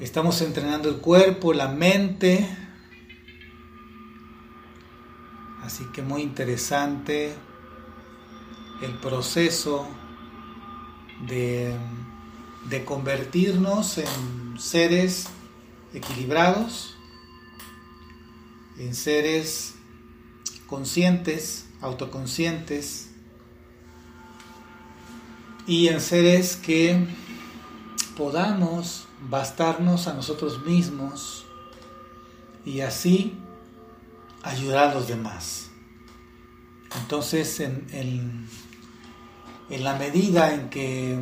Estamos entrenando el cuerpo, la mente. Así que muy interesante el proceso de, de convertirnos en seres equilibrados, en seres conscientes, autoconscientes y en seres que podamos bastarnos a nosotros mismos y así ayudar a los demás. Entonces, en, la medida en que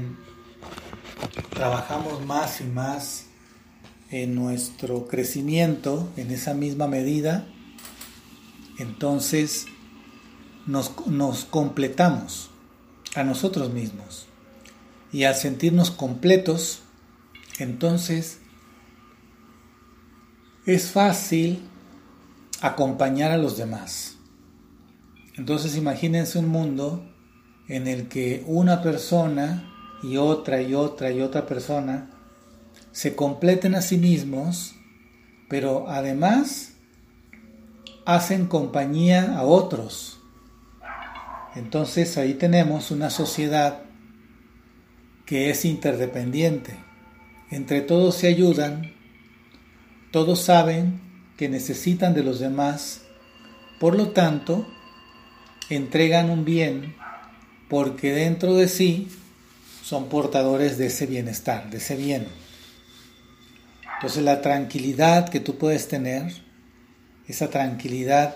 trabajamos más y más en nuestro crecimiento, en esa misma medida, entonces nos, completamos a nosotros mismos. Y al sentirnos completos, entonces es fácil acompañar a los demás. Entonces imagínense un mundo en el que una persona y otra y otra y otra persona se completen a sí mismos, pero además hacen compañía a otros. Entonces ahí tenemos una sociedad que es interdependiente. Entre todos se ayudan, todos saben que necesitan de los demás, por lo tanto, entregan un bien porque dentro de sí son portadores de ese bienestar, de ese bien. Entonces la tranquilidad que tú puedes tener, esa tranquilidad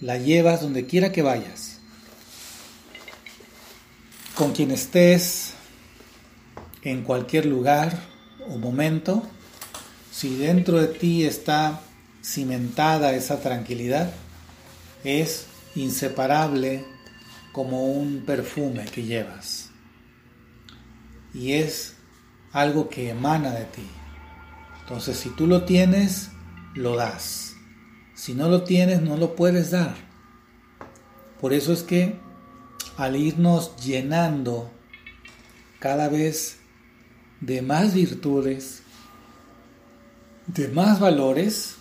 la llevas donde quiera que vayas. Con quien estés, en cualquier lugar o momento, si dentro de ti está cimentada esa tranquilidad, es inseparable como un perfume que llevas. Y es algo que emana de ti. Entonces, si tú lo tienes, lo das. Si no lo tienes, no lo puedes dar. Por eso es que al irnos llenando cada vez de más virtudes, de más valores,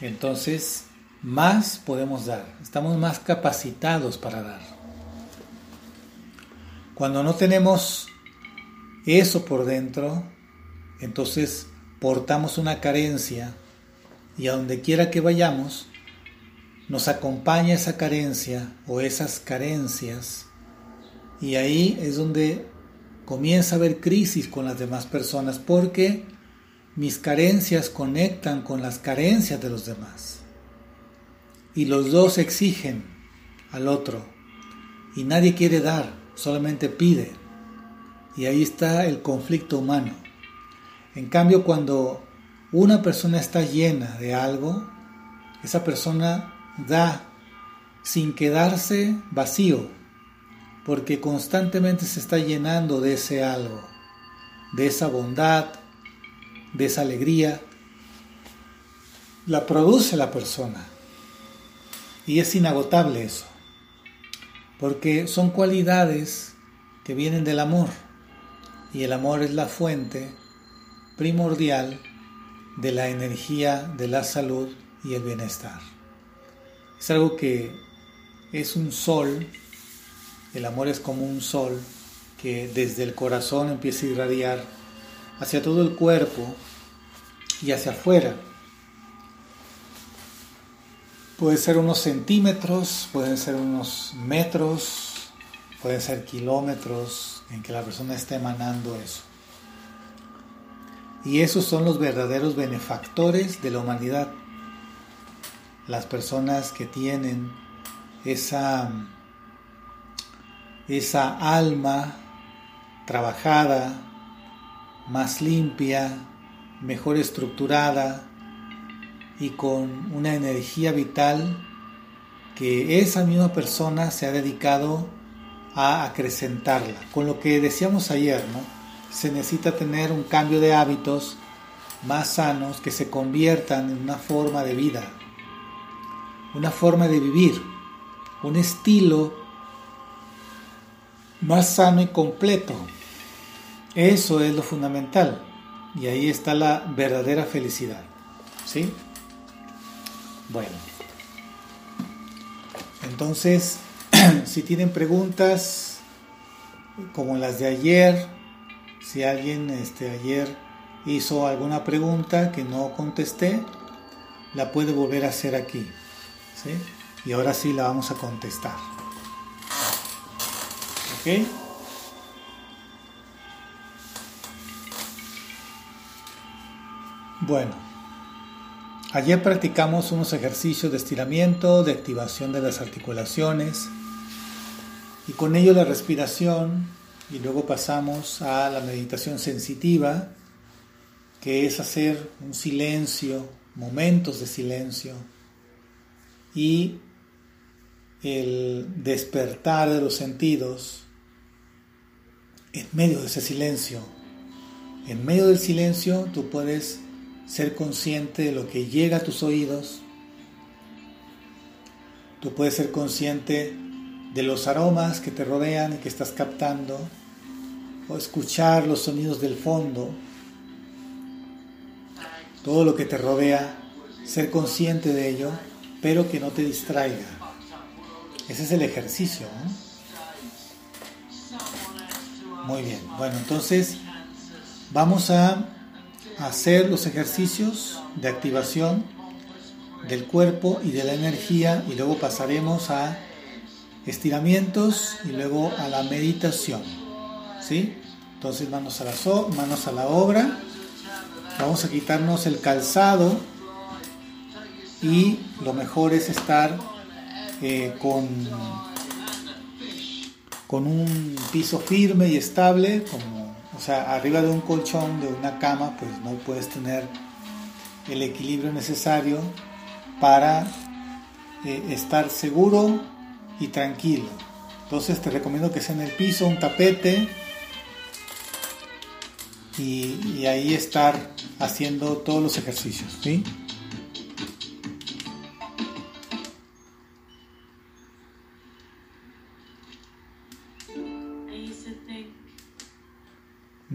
entonces más podemos dar. Estamos más capacitados para dar. Cuando no tenemos eso por dentro, entonces portamos una carencia y a donde quiera que vayamos, nos acompaña esa carencia o esas carencias y ahí es donde comienza a haber crisis con las demás personas porque mis carencias conectan con las carencias de los demás. Y los dos exigen al otro. Y nadie quiere dar, solamente pide. Y ahí está el conflicto humano. En cambio, cuando una persona está llena de algo, esa persona da sin quedarse vacío, porque constantemente se está llenando de ese algo, de esa bondad, de esa alegría. La produce la persona. Y es inagotable eso, porque son cualidades que vienen del amor, y el amor es la fuente primordial de la energía, de la salud y el bienestar. Es algo que es un sol, el amor es como un sol que desde el corazón empieza a irradiar hacia todo el cuerpo y hacia afuera. Puede ser unos centímetros, pueden ser unos metros, pueden ser kilómetros en que la persona está emanando eso. Y esos son los verdaderos benefactores de la humanidad. Las personas que tienen esa, esa alma trabajada, más limpia, mejor estructurada y con una energía vital que esa misma persona se ha dedicado a acrecentarla. Con lo que decíamos ayer, ¿no? se necesita tener un cambio de hábitos más sanos que se conviertan en una forma de vida, una forma de vivir, un estilo más sano y completo. Eso es lo fundamental. y ahí está la verdadera felicidad. ¿Sí? Bueno. Entonces, si tienen preguntas como las de ayer, si alguien este, ayer hizo alguna pregunta que no contesté, la puede volver a hacer aquí. ¿sí? Y ahora sí la vamos a contestar. Bueno, ayer practicamos unos ejercicios de estiramiento, de activación de las articulaciones y con ello la respiración y luego pasamos a la meditación sensitiva, que es hacer un silencio, momentos de silencio y el despertar de los sentidos en medio de ese silencio. En medio del silencio tú puedes ser consciente de lo que llega a tus oídos. Tú puedes ser consciente de los aromas que te rodean y que estás captando, o escuchar los sonidos del fondo, todo lo que te rodea, ser consciente de ello, pero que no te distraiga. Ese es el ejercicio. Muy bien, bueno, entonces vamos a hacer los ejercicios de activación del cuerpo y de la energía y luego pasaremos a estiramientos y luego a la meditación. ¿Sí? Entonces manos a la, manos a la obra. Vamos a quitarnos el calzado y lo mejor es estar eh, con, con un piso firme y estable, como o sea, arriba de un colchón, de una cama, pues no puedes tener el equilibrio necesario para eh, estar seguro y tranquilo. Entonces te recomiendo que sea en el piso, un tapete y, y ahí estar haciendo todos los ejercicios. ¿sí?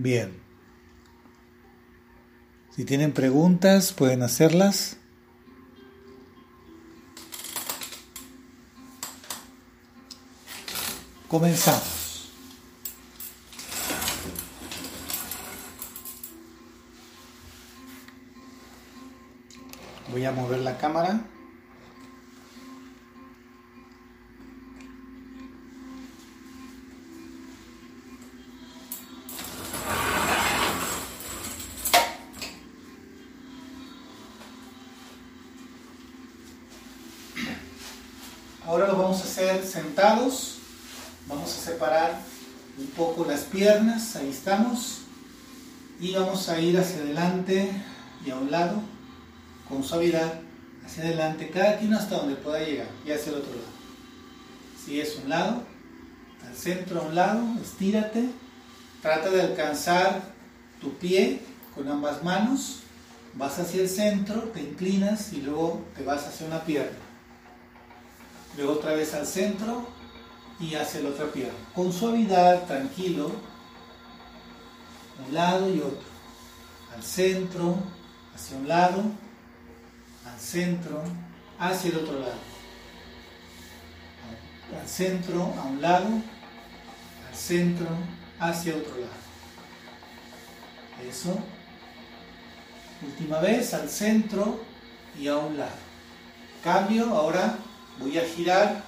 Bien. Si tienen preguntas, pueden hacerlas. Comenzamos. Voy a mover la cámara. Sentados. Vamos a separar un poco las piernas, ahí estamos. Y vamos a ir hacia adelante y a un lado, con suavidad, hacia adelante, cada quien hasta donde pueda llegar y hacia el otro lado. Si es un lado, al centro a un lado, estírate, trata de alcanzar tu pie con ambas manos, vas hacia el centro, te inclinas y luego te vas hacia una pierna luego otra vez al centro y hacia la otra pierna. Con suavidad, tranquilo, un lado y otro. Al centro, hacia un lado, al centro, hacia el otro lado. Al centro, a un lado, al centro, hacia otro lado. Eso. Última vez, al centro y a un lado. Cambio, ahora voy a girar,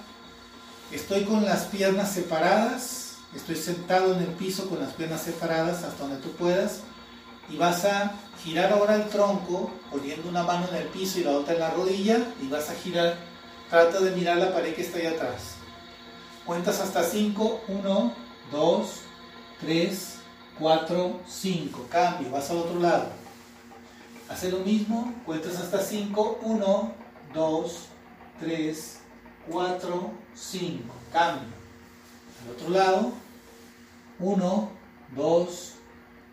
estoy con las piernas separadas, estoy sentado en el piso con las piernas separadas hasta donde tú puedas. Y vas a girar ahora el tronco poniendo una mano en el piso y la otra en la rodilla y vas a girar, trata de mirar la pared que está ahí atrás. Cuentas hasta 5, 1, 2, 3, 4, 5, cambio, vas al otro lado. Hace lo mismo, cuentas hasta 5, 1, 2, 3, 4, 5. Cambio. Al otro lado. 1, 2,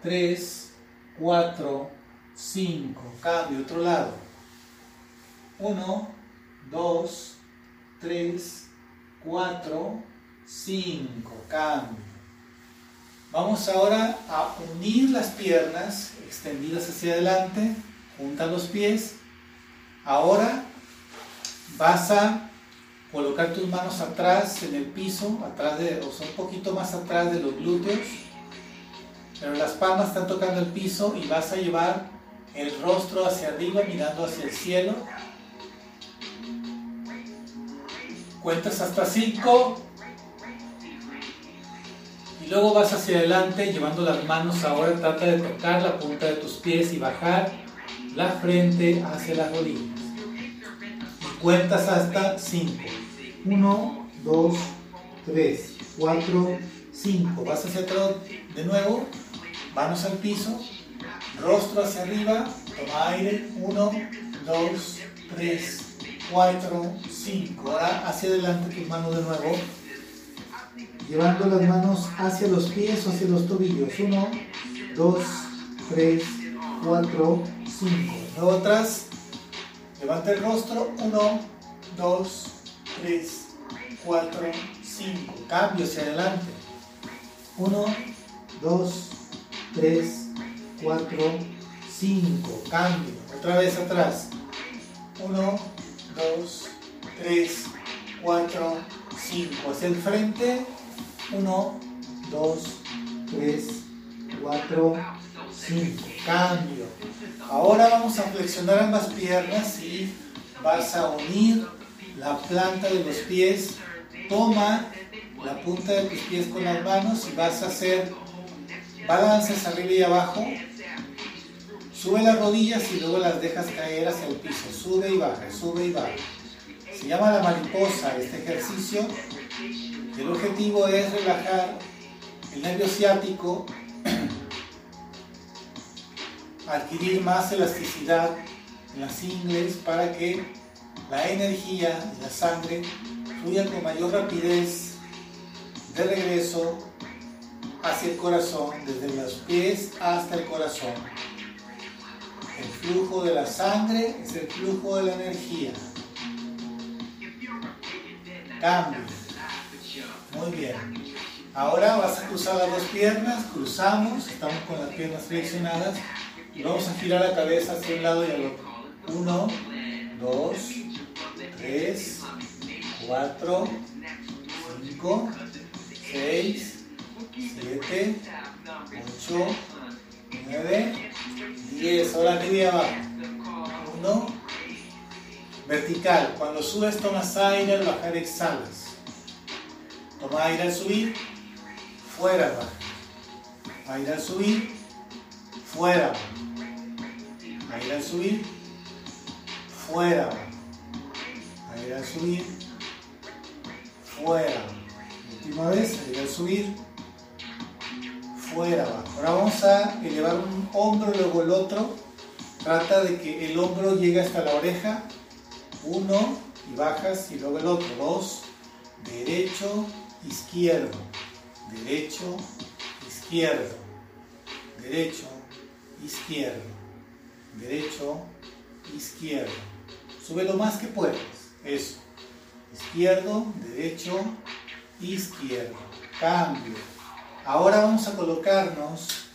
3, 4, 5. Cambio. Otro lado. 1, 2, 3, 4, 5. Cambio. Vamos ahora a unir las piernas extendidas hacia adelante, junta los pies. Ahora vas a colocar tus manos atrás en el piso, atrás de, o un poquito más atrás de los glúteos, pero las palmas están tocando el piso y vas a llevar el rostro hacia arriba mirando hacia el cielo. Cuentas hasta 5 y luego vas hacia adelante llevando las manos ahora trata de tocar la punta de tus pies y bajar la frente hacia las rodillas. Y cuentas hasta 5. 1, 2, 3, 4, 5. Vas hacia atrás de nuevo, manos al piso, rostro hacia arriba, toma aire, 1, 2, 3, 4, 5. Ahora hacia adelante tus manos de nuevo, llevando las manos hacia los pies o hacia los tobillos. 1, 2, 3, 4, 5. Luego atrás, levanta el rostro, 1, 2, 3, 4, 5. Cambio hacia adelante. 1, 2, 3, 4, 5. Cambio. Otra vez atrás. 1, 2, 3, 4, 5. Hacia el frente. 1, 2, 3, 4, 5. Cambio. Ahora vamos a flexionar ambas piernas y vas a unir la planta de los pies. Toma la punta de tus pies con las manos y vas a hacer balances arriba y abajo. Sube las rodillas y luego las dejas caer hacia el piso. Sube y baja, sube y baja. Se llama la mariposa este ejercicio. El objetivo es relajar el nervio ciático, adquirir más elasticidad en las ingles para que la energía y la sangre fluyan con mayor rapidez de regreso hacia el corazón, desde los pies hasta el corazón. El flujo de la sangre es el flujo de la energía. Cambio. Muy bien. Ahora vas a cruzar las dos piernas, cruzamos, estamos con las piernas flexionadas y vamos a girar la cabeza hacia un lado y al otro. Uno, dos, tres, cuatro, cinco, seis, siete, ocho, nueve, diez. Ahora arriba y abajo. Uno, vertical. Cuando subes tomas aire, al bajar exhalas. Toma aire al subir, fuera baja. Aire al subir, fuera. Aire al subir, fuera baja. Aire al subir, fuera. Última vez, aire al subir, fuera baja. Ahora vamos a elevar un hombro, luego el otro. Trata de que el hombro llegue hasta la oreja. Uno y bajas y luego el otro. Dos, derecho, izquierdo, derecho, izquierdo, derecho, izquierdo, derecho, izquierdo. Sube lo más que puedas. Eso. Izquierdo, derecho, izquierdo. Cambio. Ahora vamos a colocarnos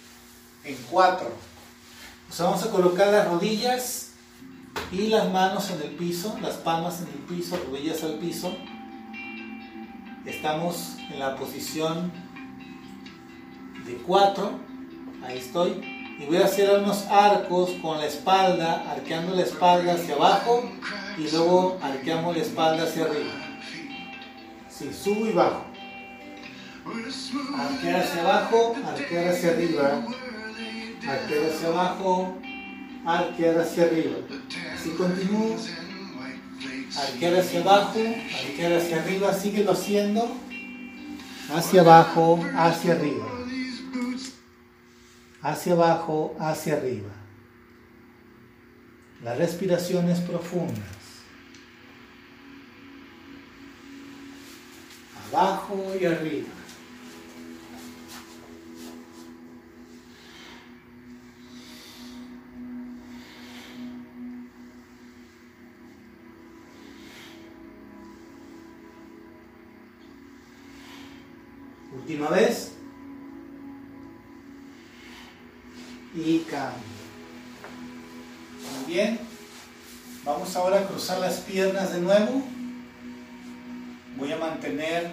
en cuatro. Sea, vamos a colocar las rodillas y las manos en el piso, las palmas en el piso, rodillas al piso Estamos en la posición de 4. Ahí estoy. Y voy a hacer unos arcos con la espalda, arqueando la espalda hacia abajo y luego arqueamos la espalda hacia arriba. Sí, subo y bajo. Arquear hacia abajo, arquear hacia arriba. Arquear hacia abajo, arquear hacia arriba. Así continúo arquear hacia abajo, arquear hacia arriba, síguelo haciendo, hacia abajo, hacia arriba, hacia abajo, hacia arriba. Las respiraciones profundas. Abajo y arriba. Última vez. Y cambio. Muy bien. Vamos ahora a cruzar las piernas de nuevo. Voy a mantener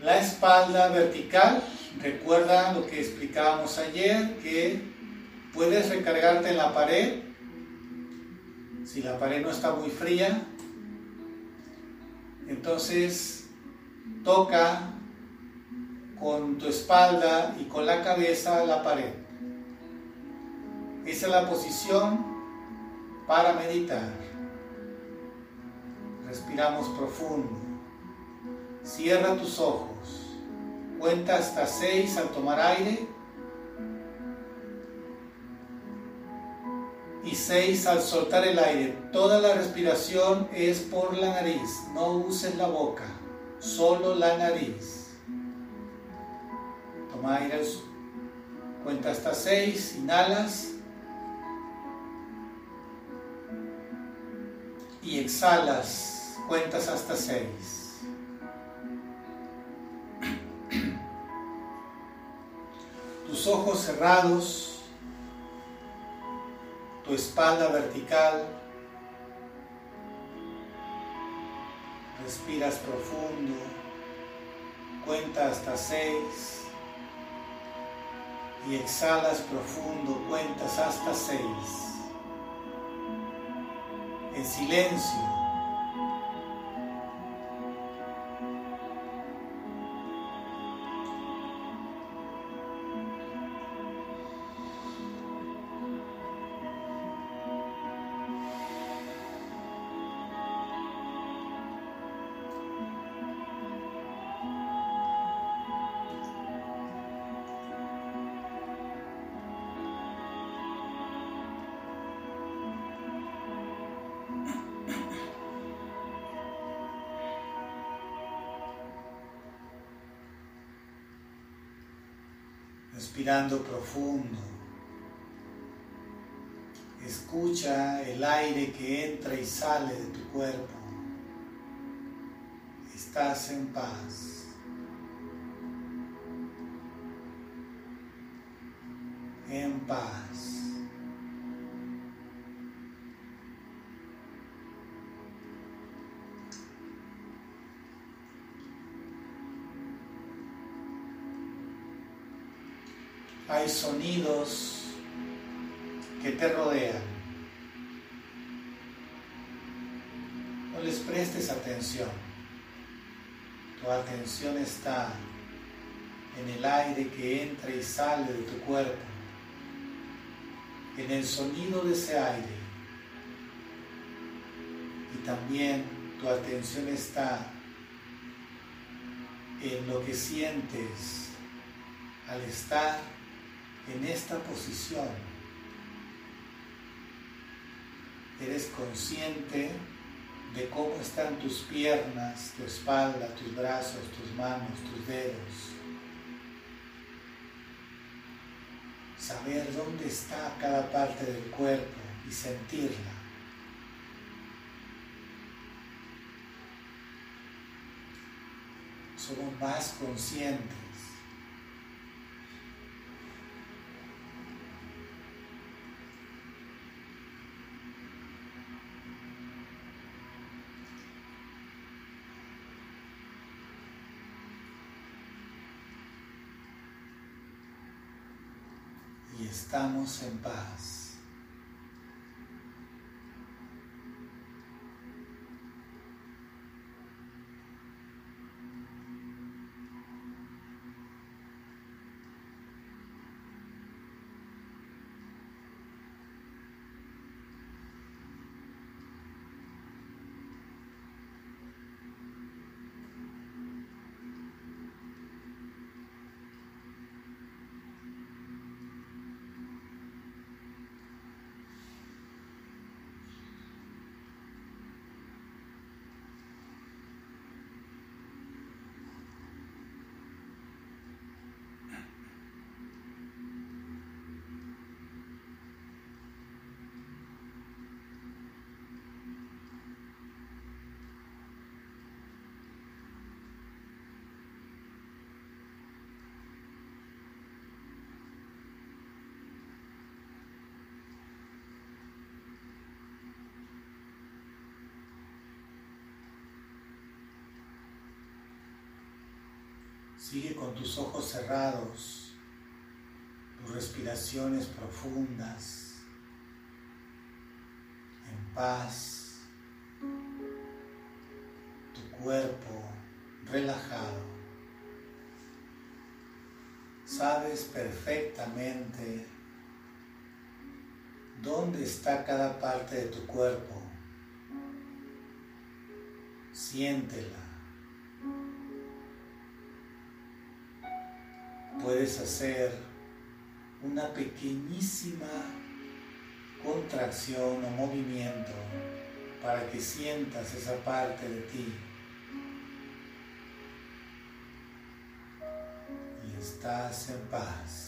la espalda vertical. Recuerda lo que explicábamos ayer, que puedes recargarte en la pared. Si la pared no está muy fría, entonces toca con tu espalda y con la cabeza la pared. Esa es la posición para meditar. Respiramos profundo. Cierra tus ojos. Cuenta hasta seis al tomar aire. Y seis al soltar el aire. Toda la respiración es por la nariz. No uses la boca. Solo la nariz. Toma aire, cuenta hasta seis, inhalas y exhalas, cuentas hasta seis. Tus ojos cerrados, tu espalda vertical, respiras profundo, cuenta hasta seis y exhalas profundo, cuentas hasta seis. En silencio. Respirando profundo. Escucha el aire que entra y sale de tu cuerpo. Estás en paz. El sonido de ese aire. Y también tu atención está en lo que sientes al estar en esta posición eres consciente de cómo están tus piernas, tu espalda, tus brazos, tus manos, tus dedos. Saber dónde está cada parte del cuerpo y sentirla. Somos más conscientes estamos en paz. Sigue con tus ojos cerrados, tus respiraciones profundas, en paz, tu cuerpo relajado. Sabes perfectamente dónde está cada parte de tu cuerpo. Siéntela. Hacer una pequeñísima contracción o movimiento para que sientas esa parte de ti. Y estás en paz.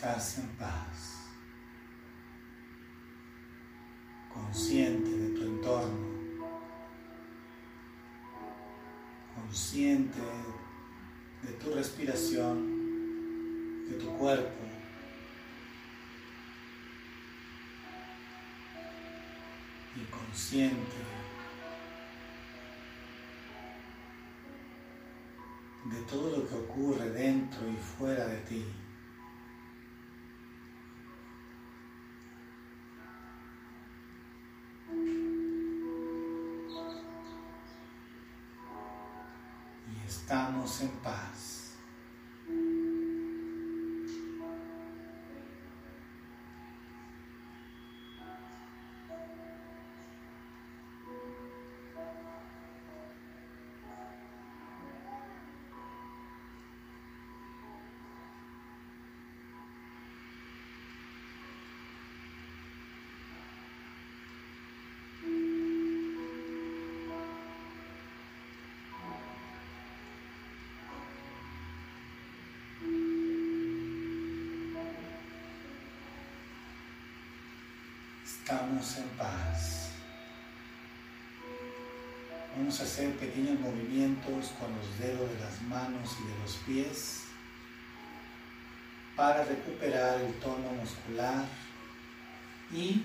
En paz, consciente de tu entorno, consciente de tu respiración, de tu cuerpo. Y consciente estamos en paz. Estamos en paz. Vamos a hacer pequeños movimientos con los dedos de las manos y de los pies para recuperar el tono muscular y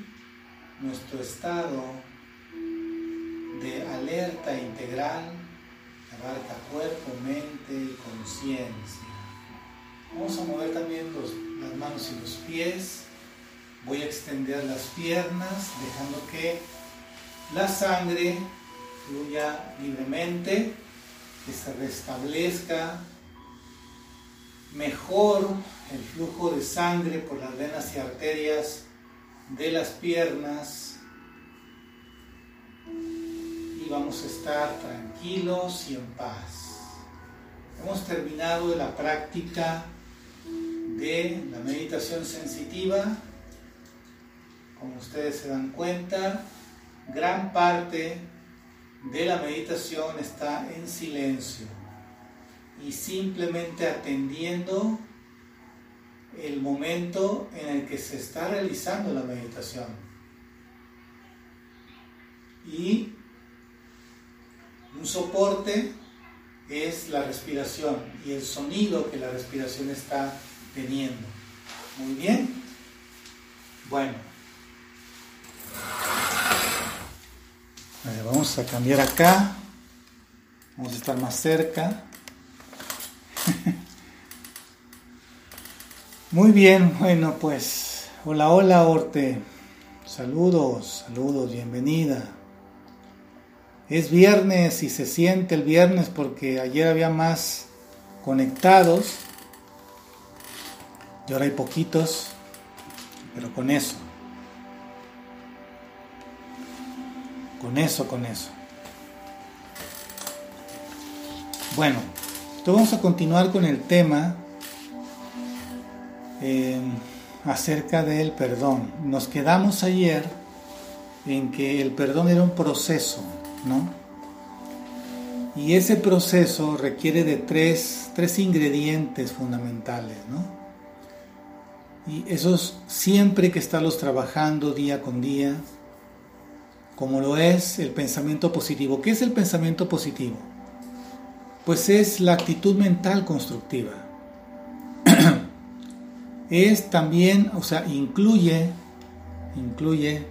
nuestro estado de alerta integral que abarca cuerpo, mente y conciencia. Vamos a mover también las manos y los pies. Voy a extender las piernas dejando que la sangre fluya libremente, que se restablezca mejor el flujo de sangre por las venas y arterias de las piernas y vamos a estar tranquilos y en paz. Hemos terminado la práctica de la meditación sensitiva. Como ustedes se dan cuenta, gran parte de la meditación está en silencio y simplemente atendiendo el momento en el que se está realizando la meditación. Y un soporte es la respiración y el sonido que la respiración está teniendo. Muy bien. Bueno. Vamos a cambiar acá. Vamos a estar más cerca. Muy bien, bueno pues, hola, hola Orte, saludos, saludos, bienvenida. Es viernes y se siente el viernes porque ayer había más conectados y ahora hay poquitos, pero con eso, con eso, con eso. Bueno, entonces vamos a continuar con el tema eh, acerca del perdón. Nos quedamos ayer en que el perdón era un proceso, ¿no? Y ese proceso requiere de tres, tres ingredientes fundamentales, ¿no? Y esos siempre que estarlos trabajando día con día, como lo es el pensamiento positivo. ¿Qué es el pensamiento positivo? Pues es la actitud mental constructiva es también, o sea, incluye, incluye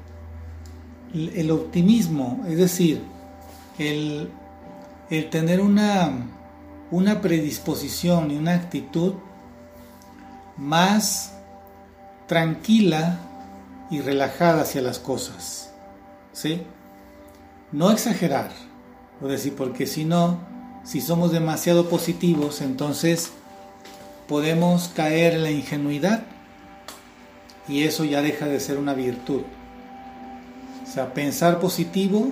el optimismo, es decir, el, tener una, una predisposición y una actitud más tranquila y relajada hacia las cosas. ¿Sí? No exagerar, es decir, porque si no, si somos demasiado positivos, entonces podemos caer en la ingenuidad y eso ya deja de ser una virtud. O sea, pensar positivo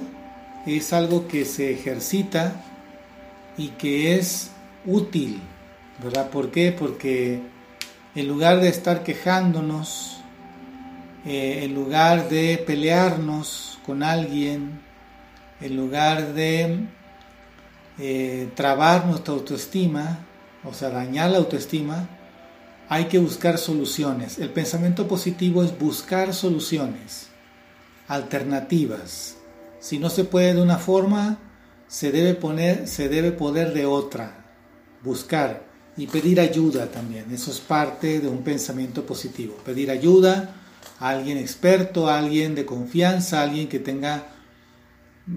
es algo que se ejercita y que es útil, ¿verdad? ¿Por qué? Porque en lugar de estar quejándonos, eh, en lugar de pelearnos con alguien, en lugar de eh, trabar nuestra autoestima, o sea, dañar la autoestima, hay que buscar soluciones. El pensamiento positivo es buscar soluciones, alternativas. Si no se puede de una forma, se debe poner, se debe poder de otra. Buscar y pedir ayuda también. Eso es parte de un pensamiento positivo. Pedir ayuda alguien experto, alguien de confianza, alguien que tenga,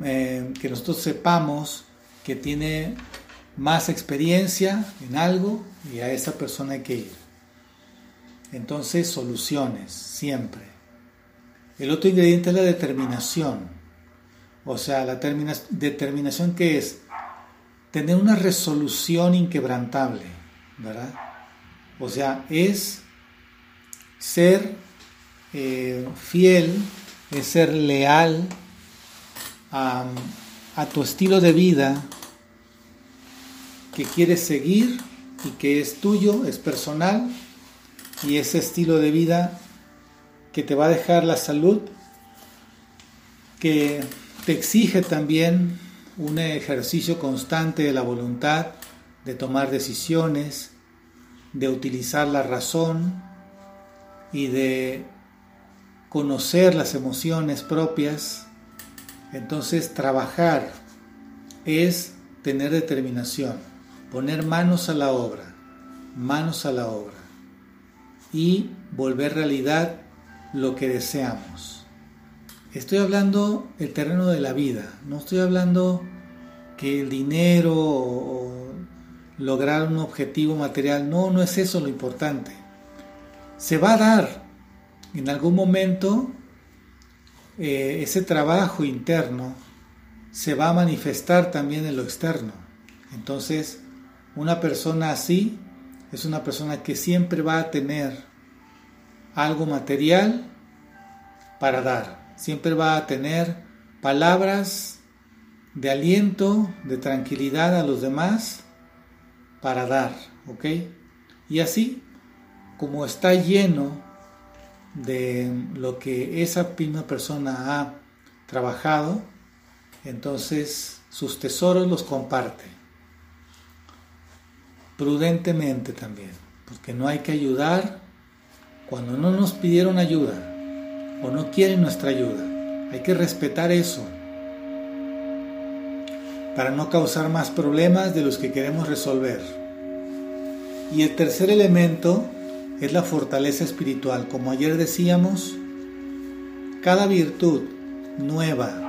eh, que nosotros sepamos que tiene más experiencia en algo y a esa persona hay que ir. Entonces, soluciones, siempre. El otro ingrediente es la determinación. O sea, la determinación que es tener una resolución inquebrantable, ¿verdad? O sea, es ser eh, fiel, es ser leal a, a tu estilo de vida, que quieres seguir y que es tuyo, es personal y ese estilo de vida que te va a dejar la salud, que te exige también un ejercicio constante de la voluntad, de tomar decisiones, de utilizar la razón y de conocer las emociones propias. Entonces trabajar es tener determinación, poner manos a la obra, manos a la obra y volver realidad lo que deseamos. Estoy hablando el terreno de la vida, no estoy hablando que el dinero o lograr un objetivo material, no, no es eso lo importante. Se va a dar en algún momento eh, ese trabajo interno se va a manifestar también en lo externo. Entonces, una persona así es una persona que siempre va a tener algo material para dar, siempre va a tener palabras de aliento, de tranquilidad a los demás para dar, ¿ok? Y así, como está lleno de lo que esa misma persona ha trabajado, entonces sus tesoros los comparte. Prudentemente también, porque no hay que ayudar cuando no nos pidieron ayuda o no quieren nuestra ayuda. Hay que respetar eso para no causar más problemas de los que queremos resolver. Y el tercer elemento es la fortaleza espiritual. Como ayer decíamos, cada virtud nueva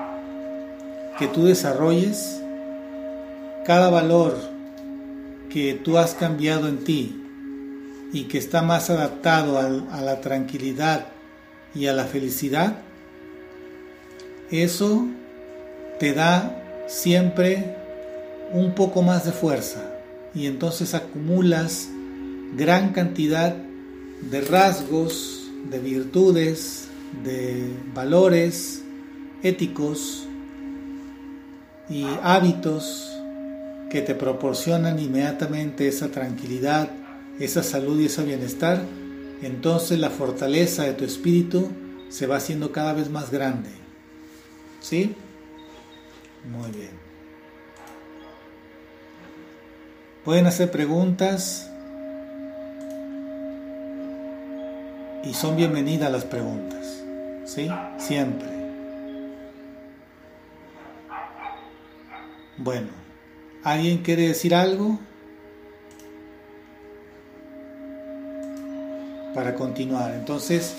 que tú desarrolles, cada valor que tú has cambiado en ti y que está más adaptado a la tranquilidad y a la felicidad, eso te da siempre un poco más de fuerza y entonces acumulas gran cantidad de rasgos, de virtudes, de valores éticos y hábitos que te proporcionan inmediatamente esa tranquilidad, esa salud y ese bienestar, entonces la fortaleza de tu espíritu se va haciendo cada vez más grande. ¿Sí? Muy bien. Pueden hacer preguntas y son bienvenidas las preguntas. ¿Sí? Siempre. Bueno, ¿alguien quiere decir algo? Para continuar. Entonces,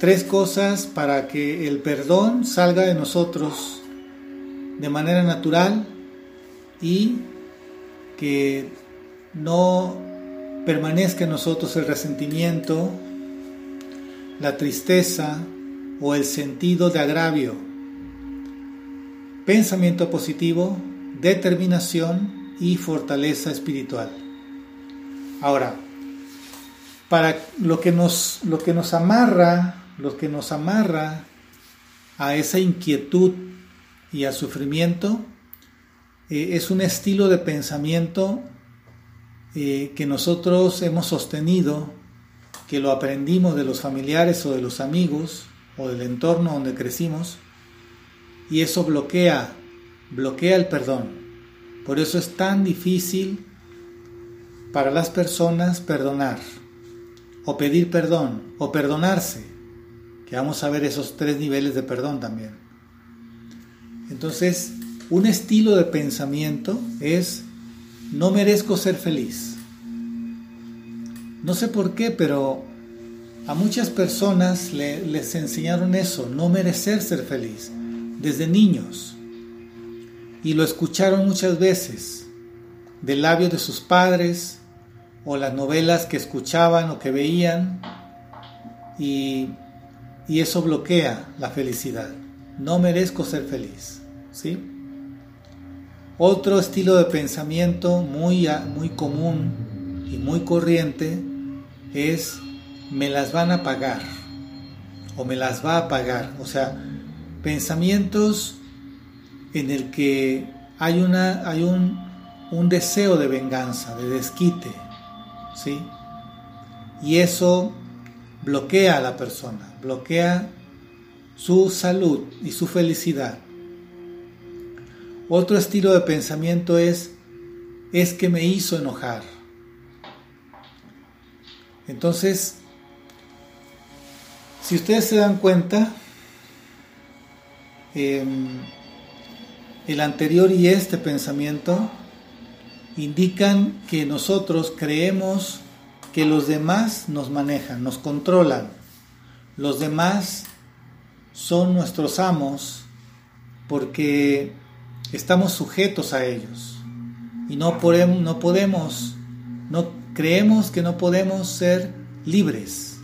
tres cosas para que el perdón salga de nosotros de manera natural y que no permanezca en nosotros el resentimiento, la tristeza o el sentido de agravio. Pensamiento positivo, determinación y fortaleza espiritual. Ahora, para lo que nos, lo que nos amarra, que nos amarra a esa inquietud y al sufrimiento eh, es un estilo de pensamiento eh, que nosotros hemos sostenido, que lo aprendimos de los familiares o de los amigos o del entorno donde crecimos, y eso bloquea, bloquea el perdón. Por eso es tan difícil para las personas perdonar, o pedir perdón, o perdonarse, que vamos a ver esos tres niveles de perdón también. Entonces, un estilo de pensamiento es, no merezco ser feliz. No sé por qué, pero a muchas personas les enseñaron eso, no merecer ser feliz, desde niños. Y lo escucharon muchas veces, del labio de sus padres, o las novelas que escuchaban o que veían, y, y eso bloquea la felicidad. No merezco ser feliz. ¿sí? Otro estilo de pensamiento muy, muy común y muy corriente es me las van a pagar o me las va a pagar. O sea, pensamientos en el que hay, una, hay un, un deseo de venganza, de desquite, ¿sí? Y eso bloquea a la persona, bloquea su salud y su felicidad. Otro estilo de pensamiento es, es que me hizo enojar. Entonces, Si ustedes se dan cuenta, em, el anterior y este pensamiento indican que nosotros creemos que los demás nos manejan, nos controlan. Los demás son nuestros amos porque estamos sujetos a ellos y no podemos, no podemos, no creemos que no podemos ser libres.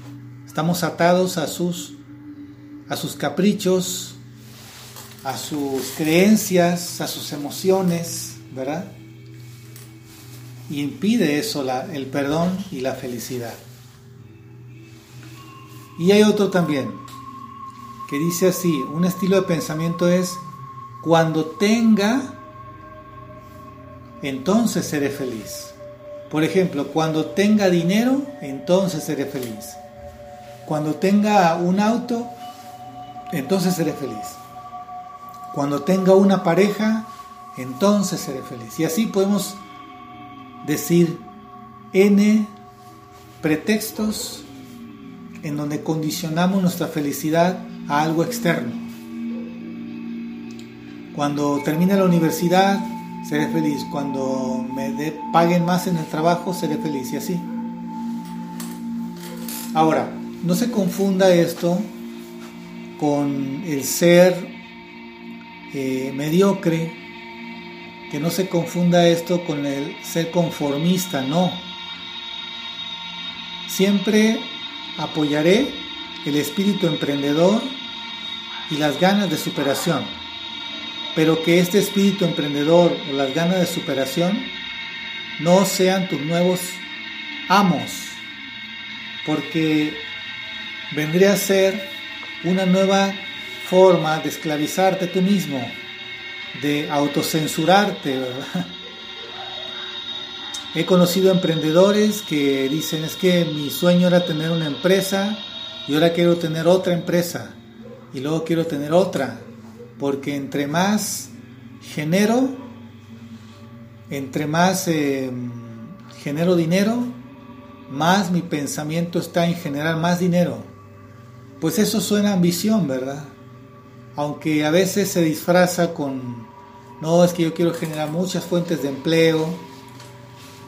Estamos atados a sus a sus caprichos, a sus creencias, a sus emociones, ¿verdad? Y impide eso el perdón y la felicidad. Y hay otro también, que dice así, un estilo de pensamiento es, cuando tenga, entonces seré feliz. Por ejemplo, cuando tenga dinero, entonces seré feliz. Cuando tenga un auto, entonces seré feliz. Cuando tenga una pareja, entonces seré feliz. Y así podemos decir N pretextos en donde condicionamos nuestra felicidad a algo externo. Cuando termine la universidad, seré feliz. Cuando me paguen más en el trabajo, seré feliz. Y así. Ahora, no se confunda esto con el ser eh, mediocre, que no se confunda esto con el ser conformista, no. Siempre apoyaré el espíritu emprendedor y las ganas de superación, pero que este espíritu emprendedor o las ganas de superación no sean tus nuevos amos, porque vendría a ser una nueva forma de esclavizarte tú mismo, de autocensurarte, ¿verdad? He conocido emprendedores que dicen es que mi sueño era tener una empresa y ahora quiero tener otra empresa y luego quiero tener otra, porque entre más genero, entre más eh, genero dinero, más mi pensamiento está en generar más dinero. Pues eso suena ambición, ¿verdad? Aunque a veces se disfraza con, no, es que yo quiero generar muchas fuentes de empleo,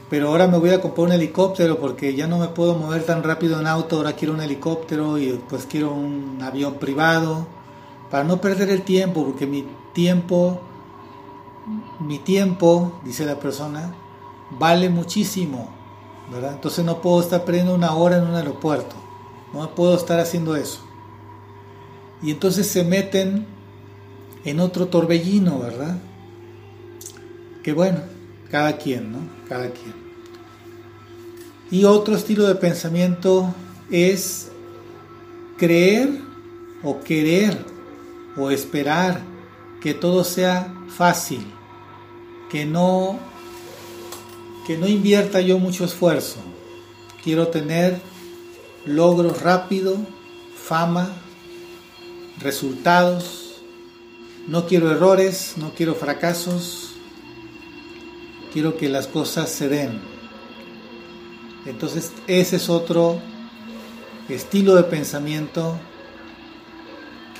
pero ahora me voy a comprar un helicóptero porque ya no me puedo mover tan rápido en auto, ahora quiero un helicóptero y pues quiero un avión privado, para no perder el tiempo, porque mi tiempo, mi tiempo, dice la persona, vale muchísimo, ¿verdad? Entonces no puedo estar perdiendo una hora en un aeropuerto, no puedo estar haciendo eso. Y entonces se meten en otro torbellino, ¿verdad? Que bueno, cada quien, ¿no? Cada quien. Y otro estilo de pensamiento es creer o querer o esperar que todo sea fácil, que no que no invierta yo mucho esfuerzo. Quiero tener logros rápido, fama, resultados. No quiero errores, no quiero fracasos, quiero que las cosas se den. Entonces ese es otro estilo de pensamiento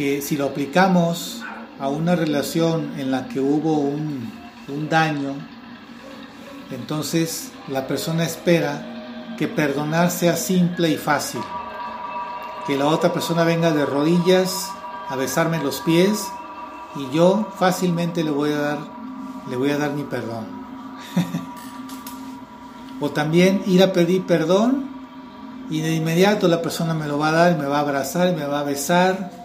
que si lo aplicamos a una relación en la que hubo un, daño, entonces la persona espera que perdonar sea simple y fácil, que la otra persona venga de rodillas a besarme los pies y yo fácilmente le voy a dar, le voy a dar mi perdón. o también ir a pedir perdón y de inmediato la persona me lo va a dar, me va a abrazar, me va a besar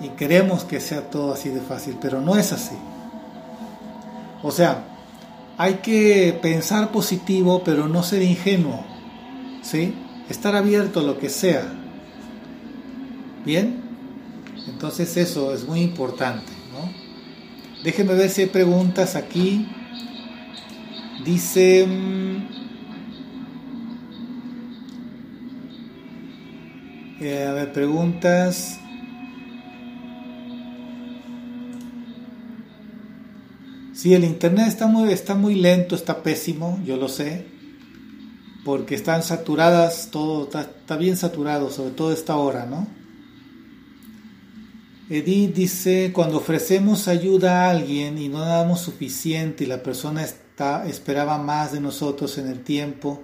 y queremos que sea todo así de fácil, pero no es así. O sea, hay que pensar positivo, pero no ser ingenuo, ¿sí? Estar abierto a lo que sea. ¿Bien? Entonces eso es muy importante, ¿no? Déjenme ver si hay preguntas aquí. Dice... Mm, eh, a ver, preguntas. Sí, el internet está muy, está muy lento, está pésimo, yo lo sé, porque están saturadas, todo está, bien saturado, sobre todo esta hora, ¿no? Edith dice, cuando ofrecemos ayuda a alguien y no damos suficiente y la persona esperaba más de nosotros en el tiempo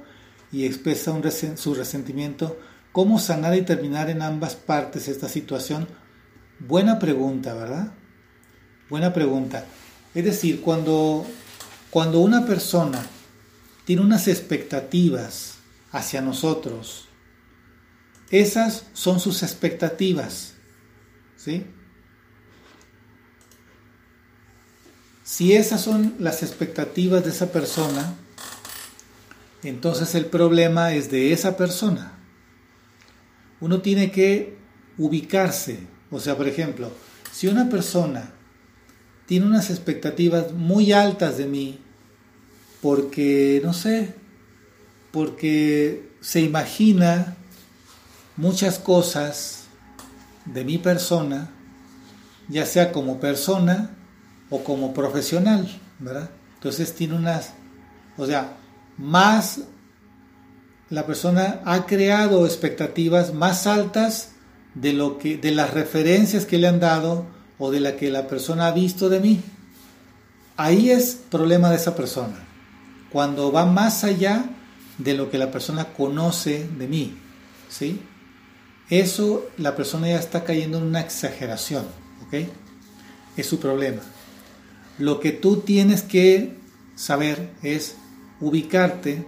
y expresa su resentimiento, ¿cómo sanar y terminar en ambas partes esta situación? Buena pregunta, ¿verdad? Buena pregunta. Es decir, cuando, cuando una persona tiene unas expectativas hacia nosotros, esas son sus expectativas ¿Sí? Si esas son las expectativas de esa persona, entonces el problema es de esa persona. Uno tiene que ubicarse. O sea, por ejemplo, si una persona tiene unas expectativas muy altas de mí, porque, no sé, porque se imagina muchas cosas de mi persona, ya sea como persona o como profesional, ¿verdad? Entonces tiene unas, o sea, más la persona ha creado expectativas más altas de lo que de las referencias que le han dado o de la que la persona ha visto de mí. Ahí es problema de esa persona. Cuando va más allá de lo que la persona conoce de mí, ¿sí? Eso la persona ya está cayendo en una exageración, ¿ok? Es su problema. Lo que tú tienes que saber es ubicarte,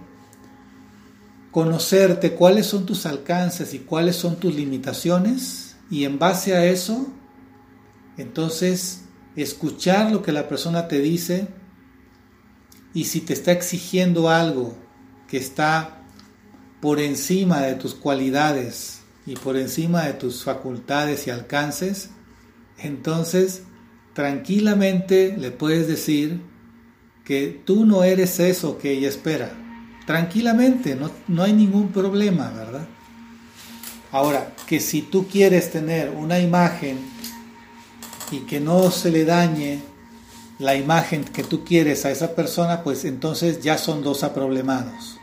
conocerte cuáles son tus alcances y cuáles son tus limitaciones y en base a eso, entonces escuchar lo que la persona te dice y si te está exigiendo algo que está por encima de tus cualidades y por encima de tus facultades y alcances, entonces tranquilamente le puedes decir que tú no eres eso que ella espera. Tranquilamente, no, no hay ningún problema, ¿verdad? Ahora, que si tú quieres tener una imagen y que no se le dañe la imagen que tú quieres a esa persona, pues entonces ya son dos aproblemados.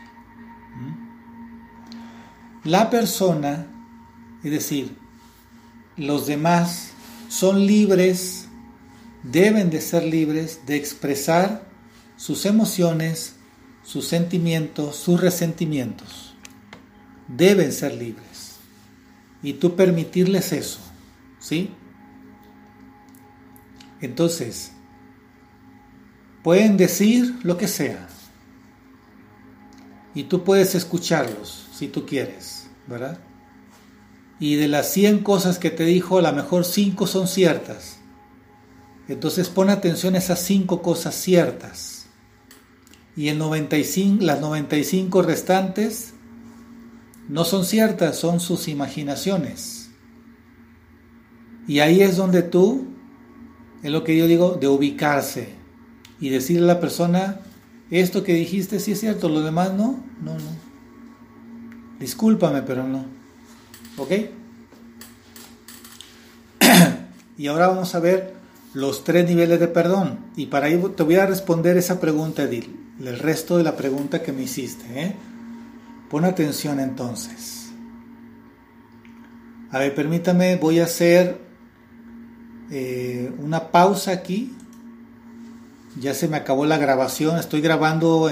¿Mm? La persona es decir, los demás son libres, deben de ser libres de expresar sus emociones, sus sentimientos, sus resentimientos. Deben ser libres. Y tú permitirles eso, ¿sí? Entonces, pueden decir lo que sea. Y tú puedes escucharlos si tú quieres, ¿verdad? y de las 100 cosas que te dijo, a lo mejor 5 son ciertas. Entonces pon atención a esas 5 cosas ciertas. Y el 95, las 95 restantes no son ciertas, son sus imaginaciones. Y ahí es donde tú, es lo que yo digo, de ubicarse y decirle a la persona, esto que dijiste sí es cierto, lo demás no, no, no. Discúlpame, pero no. ¿Ok? y ahora vamos a ver los tres niveles de perdón. Y para ello te voy a responder esa pregunta, Edil, el resto de la pregunta que me hiciste. ¿eh? Pon atención entonces. A ver, permítame, voy a hacer eh, una pausa aquí. Ya se me acabó la grabación. Estoy grabando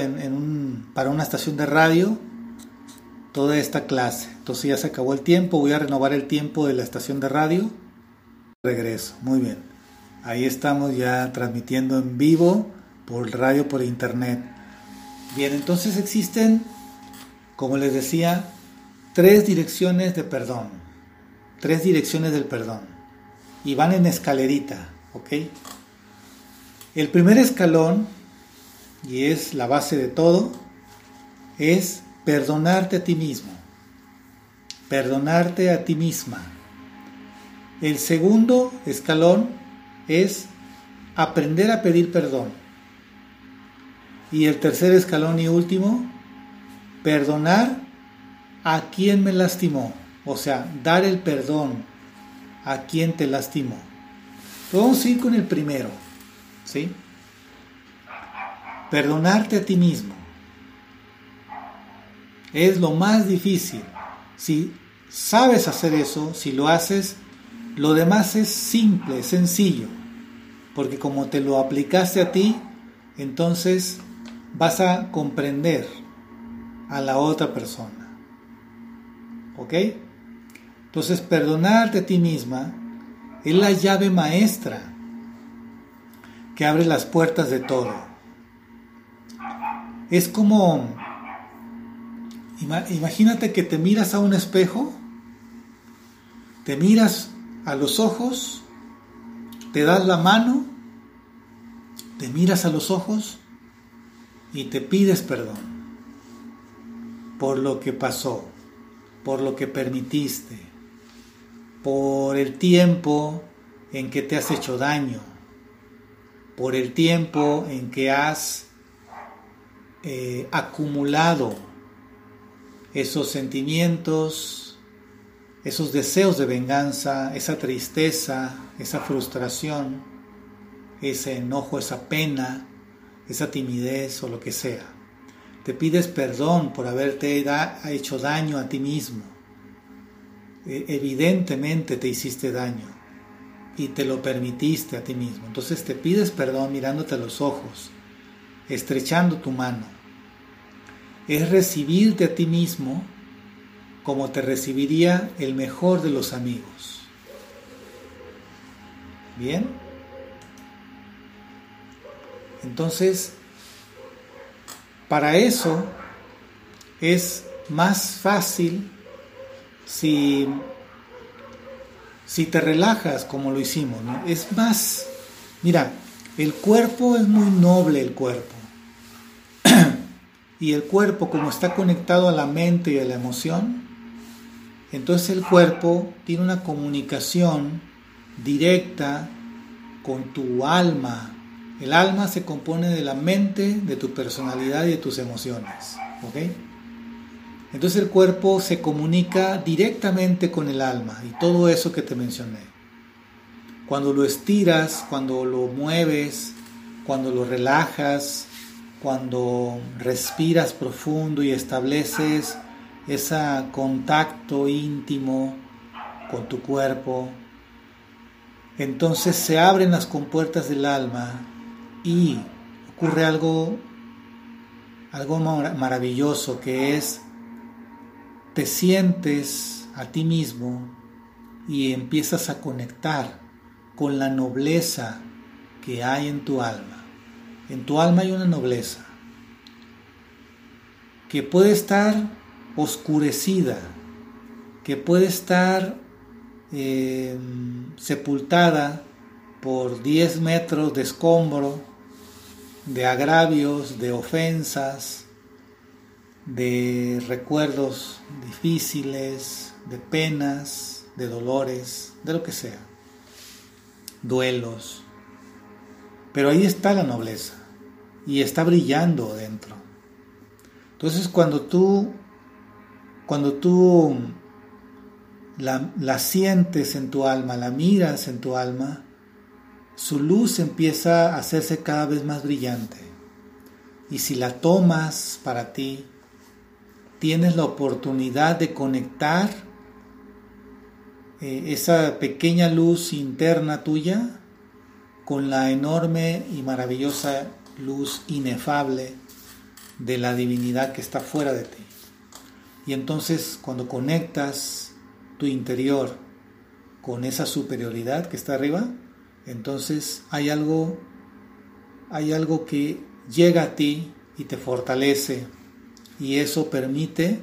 para una estación de radio toda esta clase. Entonces ya se acabó el tiempo, voy a renovar el tiempo de la estación de radio. Regreso, muy bien. Ahí estamos ya transmitiendo en vivo por radio, por internet. Bien, entonces existen, como les decía, tres direcciones de perdón. Tres direcciones del perdón. Y van en escalerita, ¿ok? El primer escalón, y es la base de todo, es perdonarte a ti mismo, perdonarte a ti misma. El segundo escalón es aprender a pedir perdón. Y el tercer escalón y último, perdonar a quien me lastimó, o sea, dar el perdón a quien te lastimó. Vamos a ir con el primero, ¿sí? Perdonarte a ti mismo. Es lo más difícil. Si sabes hacer eso, si lo haces, Lo demás es simple, sencillo, porque como te lo aplicaste a ti, entonces vas a comprender a la otra persona. ¿Ok? Entonces, perdonarte a ti misma es la llave maestra que abre las puertas de todo. Es como, imagínate que te miras a un espejo, te miras a los ojos, te das la mano, te miras a los ojos y te pides perdón por lo que pasó, por lo que permitiste, por el tiempo en que te has hecho daño, por el tiempo en que has eh, acumulado esos sentimientos, esos deseos de venganza, esa tristeza, esa frustración, ese enojo, esa pena, esa timidez o lo que sea. Te pides perdón por haberte hecho daño a ti mismo. E, evidentemente te hiciste daño y te lo permitiste a ti mismo. Entonces te pides perdón mirándote a los ojos, estrechando tu mano. Es recibirte a ti mismo como te recibiría el mejor de los amigos. ¿Bien? Entonces, para eso es más fácil si, si te relajas como lo hicimos. Es más, mira, el cuerpo es muy noble el cuerpo. y el cuerpo como está conectado a la mente y a la emoción, entonces el cuerpo tiene una comunicación directa con tu alma, el alma se compone de la mente, de tu personalidad y de tus emociones. ¿ok? Entonces el cuerpo se comunica directamente con el alma y todo eso que te mencioné. Cuando lo estiras, cuando lo mueves, cuando lo relajas, cuando respiras profundo y estableces ese contacto íntimo con tu cuerpo, entonces se abren las compuertas del alma y ocurre algo, algo maravilloso que es, te sientes a ti mismo y empiezas a conectar con la nobleza que hay en tu alma. En tu alma hay una nobleza que puede estar oscurecida, que puede estar eh, sepultada por 10 metros de escombro, de agravios, de ofensas, de recuerdos difíciles, de penas, de dolores, de lo que sea, duelos. Pero ahí está la nobleza y está brillando dentro. Entonces cuando tú, cuando tú la, la sientes en tu alma, la miras en tu alma, su luz empieza a hacerse cada vez más brillante. Y si la tomas para ti, tienes la oportunidad de conectar eh, esa pequeña luz interna tuya con la enorme y maravillosa luz inefable de la divinidad que está fuera de ti. Y entonces cuando conectas tu interior con esa superioridad que está arriba, entonces hay algo, hay algo que llega a ti y te fortalece y eso permite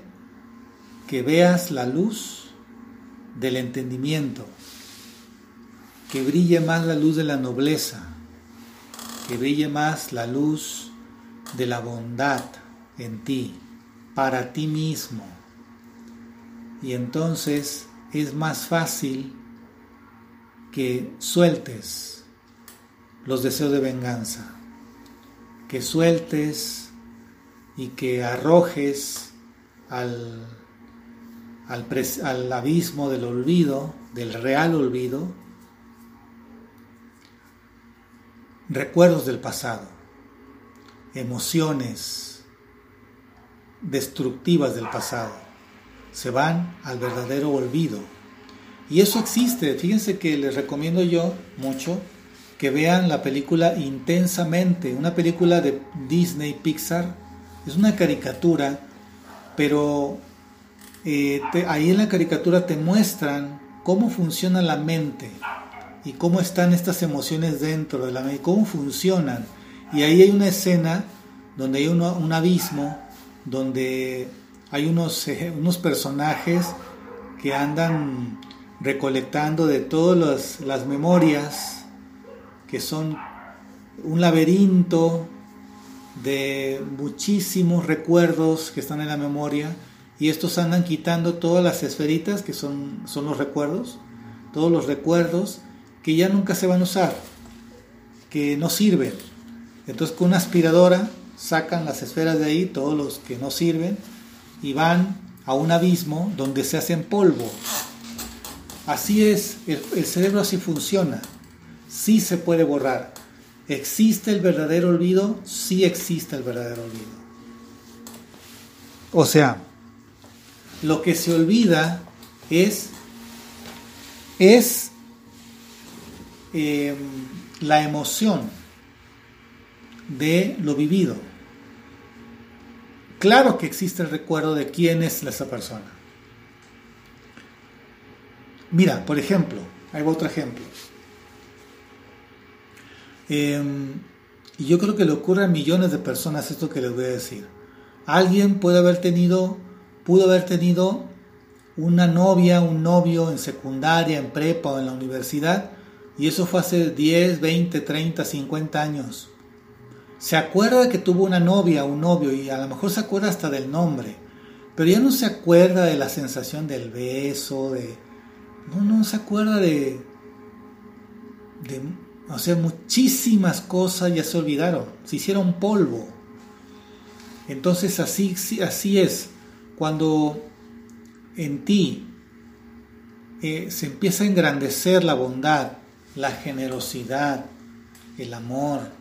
que veas la luz del entendimiento, que brille más la luz de la nobleza, que brille más la luz de la bondad en ti, para ti mismo. Y entonces es más fácil que sueltes los deseos de venganza, que sueltes y que arrojes al, al, abismo del olvido, del real olvido, recuerdos del pasado, emociones destructivas del pasado, se van al verdadero olvido Y eso existe. Fíjense que les recomiendo yo mucho que vean la película Intensamente, una película de Disney Pixar. Es una caricatura, pero eh, ahí en la caricatura te muestran cómo funciona la mente y cómo están estas emociones dentro de la mente, cómo funcionan. Y ahí hay una escena donde hay un abismo, donde hay unos, eh, unos personajes que andan recolectando de todas las memorias, que son un laberinto de muchísimos recuerdos que están en la memoria, y estos andan quitando todas las esferitas, que son, son los recuerdos, todos los recuerdos que ya nunca se van a usar, que no sirven. Entonces con una aspiradora sacan las esferas de ahí, todos los que no sirven, y van a un abismo donde se hacen polvo. Así es, el, cerebro así funciona. Sí se puede borrar. ¿Existe el verdadero olvido? Sí existe el verdadero olvido. O sea, lo que se olvida es, es em, la emoción de lo vivido. Claro que existe el recuerdo de quién es esa persona. Mira, por ejemplo, hay otro ejemplo. Em, y yo creo que le ocurre a millones de personas esto que les voy a decir. Alguien puede haber tenido, pudo haber tenido una novia, un novio en secundaria, en prepa o en la universidad, y eso fue hace 10, 20, 30, 50 años se acuerda que tuvo una novia, un novio, y a lo mejor se acuerda hasta del nombre, pero ya no se acuerda de la sensación del beso, de... No, no se acuerda de... de o sea, muchísimas cosas ya se olvidaron, se hicieron polvo. Entonces así, así es, cuando en ti eh, se empieza a engrandecer la bondad, la generosidad, el amor,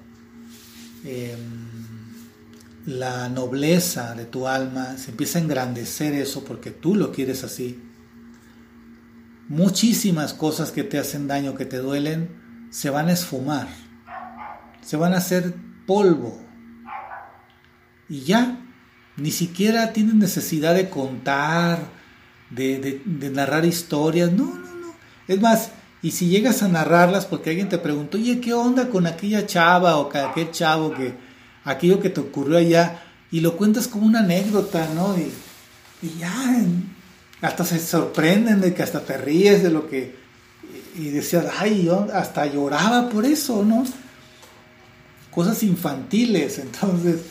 Em, la nobleza de tu alma, se empieza a engrandecer eso porque tú lo quieres así. Muchísimas cosas que te hacen daño, que te duelen, se van a esfumar, se van a hacer polvo. Y ya, ni siquiera tienes necesidad de contar, de, narrar historias, no, no, no. Es más, y si llegas a narrarlas porque alguien te preguntó, oye, ¿qué onda con aquella chava o aquel chavo que aquello que te ocurrió allá? Y lo cuentas como una anécdota, ¿no? Y, ya, hasta se sorprenden de que hasta te ríes de lo que... Y decías, ay, yo hasta lloraba por eso, ¿no? Cosas infantiles. Entonces,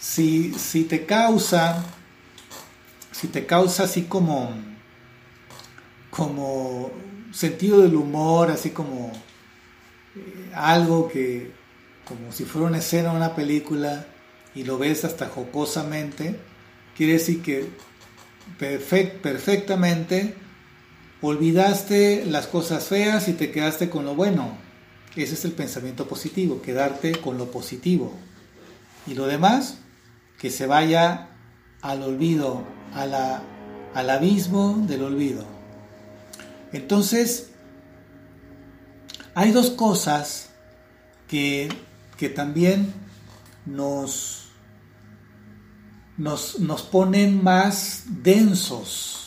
si, si te causa, si te causa así como, como sentido del humor, así como eh, algo que, como si fuera una escena una película y lo ves hasta jocosamente, quiere decir que perfectamente olvidaste las cosas feas y te quedaste con lo bueno. Ese es el pensamiento positivo, quedarte con lo positivo. Y lo demás, que se vaya al olvido, a la, al abismo del olvido. Entonces, hay dos cosas que, también nos, nos, nos ponen más densos,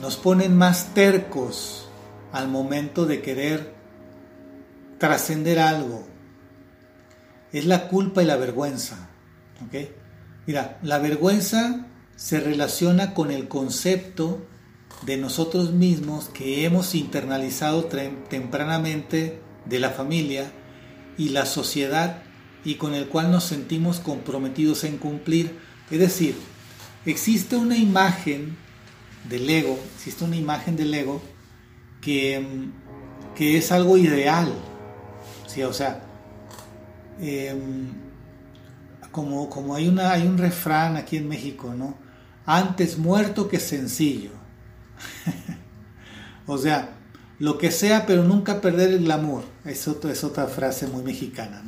nos ponen más tercos al momento de querer trascender algo. Es la culpa y la vergüenza. Mira, la vergüenza se relaciona con el concepto de nosotros mismos que hemos internalizado tempranamente de la familia y la sociedad y con el cual nos sentimos comprometidos en cumplir. Es decir, existe una imagen del ego, existe una imagen del ego que, que es algo ideal. ¿sí? O sea, em, como, como hay, una, hay un refrán aquí en México, ¿no? Antes muerto que sencillo. o sea, lo que sea, pero nunca perder el glamour. Es, es otra frase muy mexicana.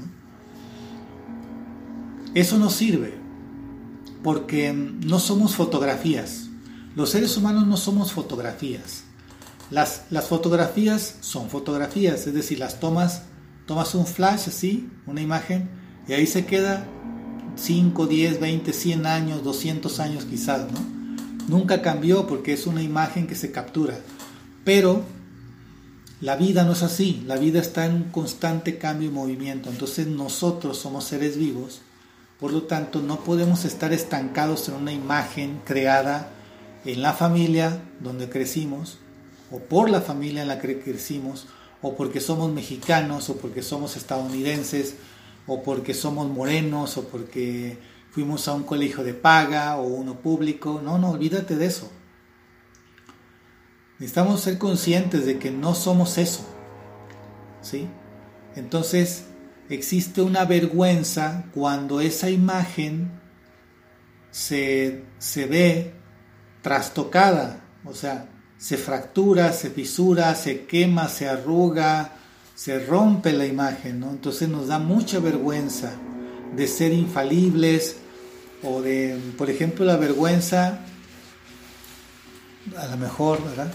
Eso no sirve, porque no somos fotografías. Los seres humanos no somos fotografías. Las, las fotografías son fotografías, es decir, las tomas, tomas un flash así, una imagen, y ahí se queda 5, 10, 20, 100 años, 200 años quizás, ¿no? Nunca cambió porque es una imagen que se captura. Pero la vida no es así, la vida está en un constante cambio y movimiento. Entonces nosotros somos seres vivos, por lo tanto no podemos estar estancados en una imagen creada en la familia donde crecimos, o por la familia en la que crecimos, o porque somos mexicanos, o porque somos estadounidenses, o porque somos morenos, o porque fuimos a un colegio de paga o uno público. No, no, olvídate de eso. Necesitamos ser conscientes de que no somos eso. ¿Sí? Entonces, existe una vergüenza cuando esa imagen se, se ve trastocada, o sea, se fractura, se fisura, se quema, se arruga, se rompe la imagen, ¿no? Entonces nos da mucha vergüenza de ser infalibles o de, por ejemplo, la vergüenza, a lo mejor, ¿verdad?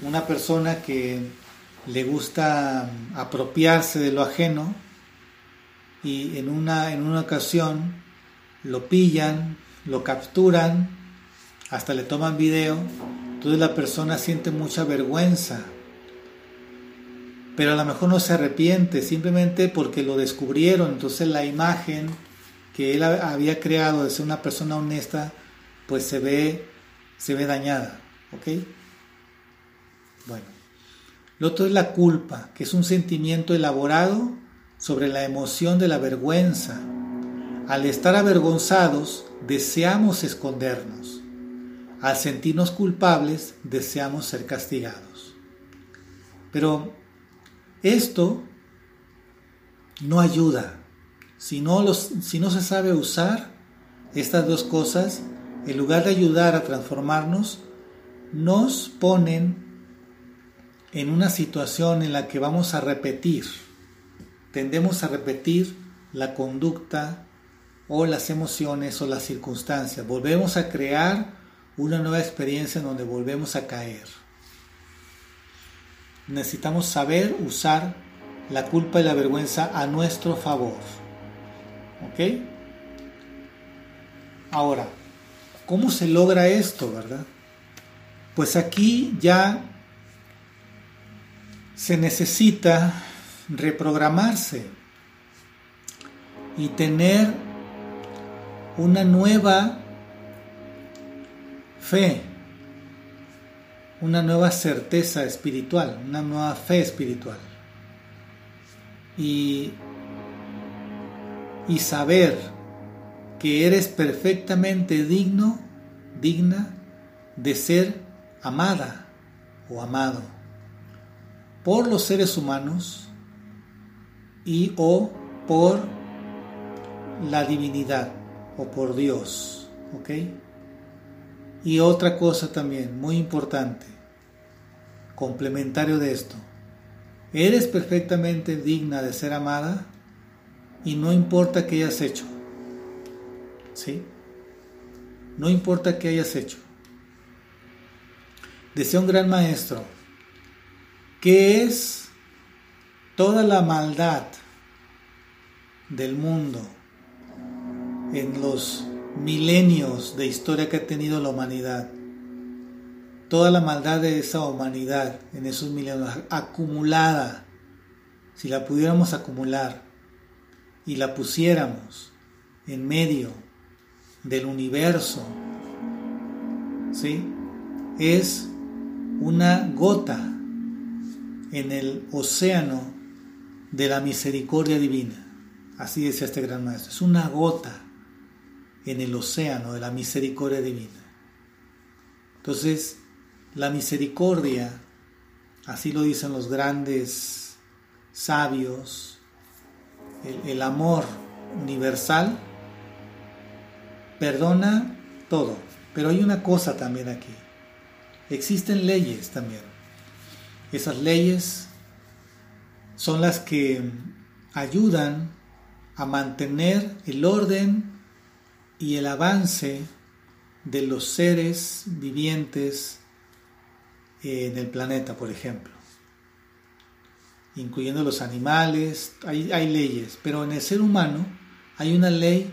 Una persona que le gusta apropiarse de lo ajeno y en una, en una ocasión lo pillan, lo capturan, hasta le toman video, entonces la persona siente mucha vergüenza pero a lo mejor no se arrepiente simplemente porque lo descubrieron. Entonces la imagen que él había creado de ser una persona honesta, pues se ve, se ve dañada. ¿Ok? Bueno. Lo otro es la culpa, que es un sentimiento elaborado sobre la emoción de la vergüenza. Al estar avergonzados, deseamos escondernos. Al sentirnos culpables, deseamos ser castigados. Pero esto no ayuda. Si no, si no se sabe usar estas dos cosas, en lugar de ayudar a transformarnos, nos ponen en una situación en la que vamos a repetir, tendemos a repetir la conducta o las emociones o las circunstancias. Volvemos a crear una nueva experiencia en donde volvemos a caer necesitamos saber usar la culpa y la vergüenza a nuestro favor. ¿Ok? Ahora, ¿cómo se logra esto, verdad? Pues aquí ya se necesita reprogramarse y tener una nueva fe una nueva certeza espiritual, una nueva fe espiritual. Y, y saber que eres perfectamente digno, digna de ser amada o amado por los seres humanos y o por la divinidad o por Dios, ¿ok? Y otra cosa también muy importante, complementario de esto. Eres perfectamente digna de ser amada y no importa qué hayas hecho. ¿Sí? No importa qué hayas hecho. Decía un gran maestro, que es toda la maldad del mundo en los milenios de historia que ha tenido la humanidad, toda la maldad de esa humanidad en esos milenios acumulada, si la pudiéramos acumular y la pusiéramos en medio del universo, ¿sí? Es una gota en el océano de la misericordia divina. Así decía este gran maestro. Es una gota en el océano de la misericordia divina. Entonces, la misericordia, así lo dicen los grandes sabios, el, amor universal, perdona todo. Pero hay una cosa también aquí. Existen leyes también. Esas leyes son las que ayudan a mantener el orden y el avance de los seres vivientes en el planeta, por ejemplo. Incluyendo los animales, hay, leyes, pero en el ser humano hay una ley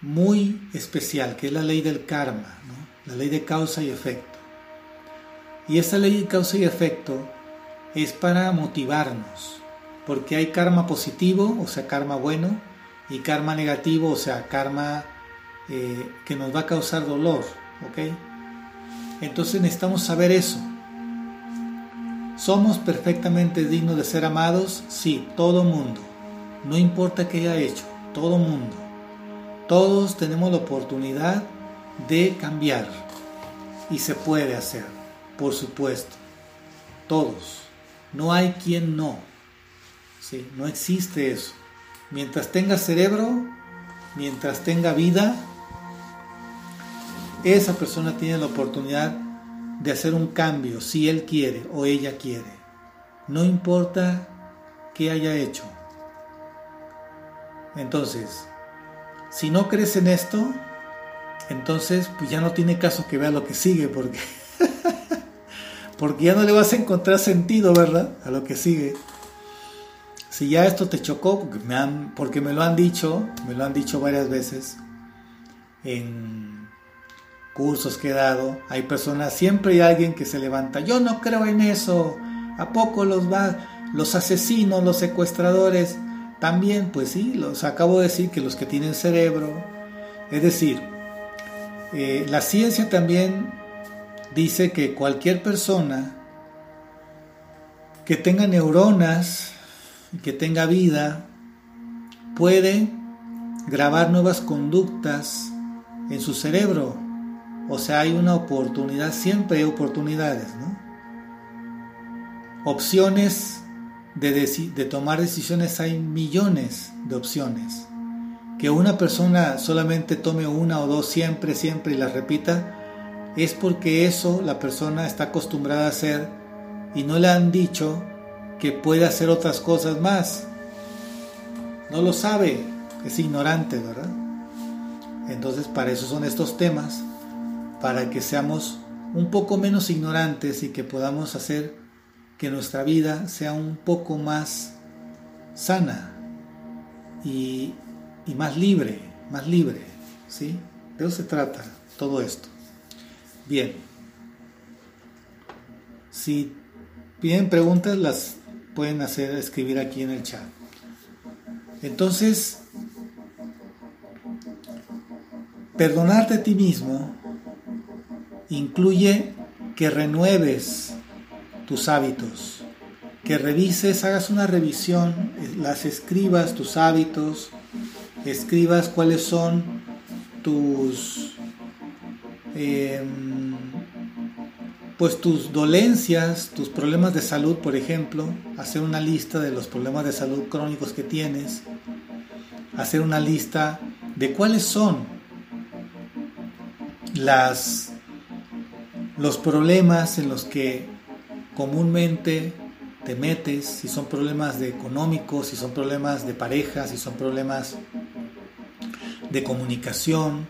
muy especial, que es la ley del karma, la ley de causa y efecto. Y esa ley de causa y efecto es para motivarnos, porque hay karma positivo, o sea, karma bueno, y karma negativo, o sea, karma eh, que nos va a causar dolor, ¿ok? Entonces necesitamos saber eso. ¿Somos perfectamente dignos de ser amados? Sí, todo mundo. No importa qué haya hecho, todo mundo. Todos tenemos la oportunidad de cambiar y se puede hacer, por supuesto. Todos. No hay quien no. Sí, no existe eso. Mientras tenga cerebro, mientras tenga vida, esa persona tiene la oportunidad de hacer un cambio si él quiere o ella quiere. No importa qué haya hecho. Entonces, si no crees en esto, entonces pues ya no tiene caso que vea lo que sigue porque porque ya no le vas a encontrar sentido, ¿verdad? A lo que sigue. Si ya esto te chocó, porque me, porque me lo han dicho, me lo han dicho varias veces en cursos que he dado, hay personas, siempre hay alguien que se levanta, yo no creo en eso, ¿a poco los va, los asesinos, los secuestradores? También, pues sí, los acabo de decir que los que tienen cerebro, es decir, eh, la ciencia también dice que cualquier persona que tenga neuronas, que tenga vida, puede grabar nuevas conductas en su cerebro. O sea, hay una oportunidad, siempre hay oportunidades, ¿no? Opciones de, tomar decisiones hay millones de opciones. Que una persona solamente tome una o dos siempre, siempre y las repita, es porque eso la persona está acostumbrada a hacer y no le han dicho que puede hacer otras cosas más. No lo sabe, es ignorante, ¿verdad? Entonces para eso son estos temas, para que seamos un poco menos ignorantes y que podamos hacer que nuestra vida sea un poco más sana y, y más libre, más libre, ¿sí? De eso se trata todo esto. Bien. Si piden preguntas, las pueden hacer escribir aquí en el chat. Entonces, perdonarte a ti mismo incluye que renueves tus hábitos, que revises, hagas una revisión, las escribas tus hábitos, escribas cuáles son tus Em, pues tus dolencias, tus problemas de salud, por ejemplo, hacer una lista de los problemas de salud crónicos que tienes, hacer una lista de cuáles son las los problemas en los que comúnmente te metes, si son problemas de económicos, si son problemas de pareja, si son problemas de comunicación,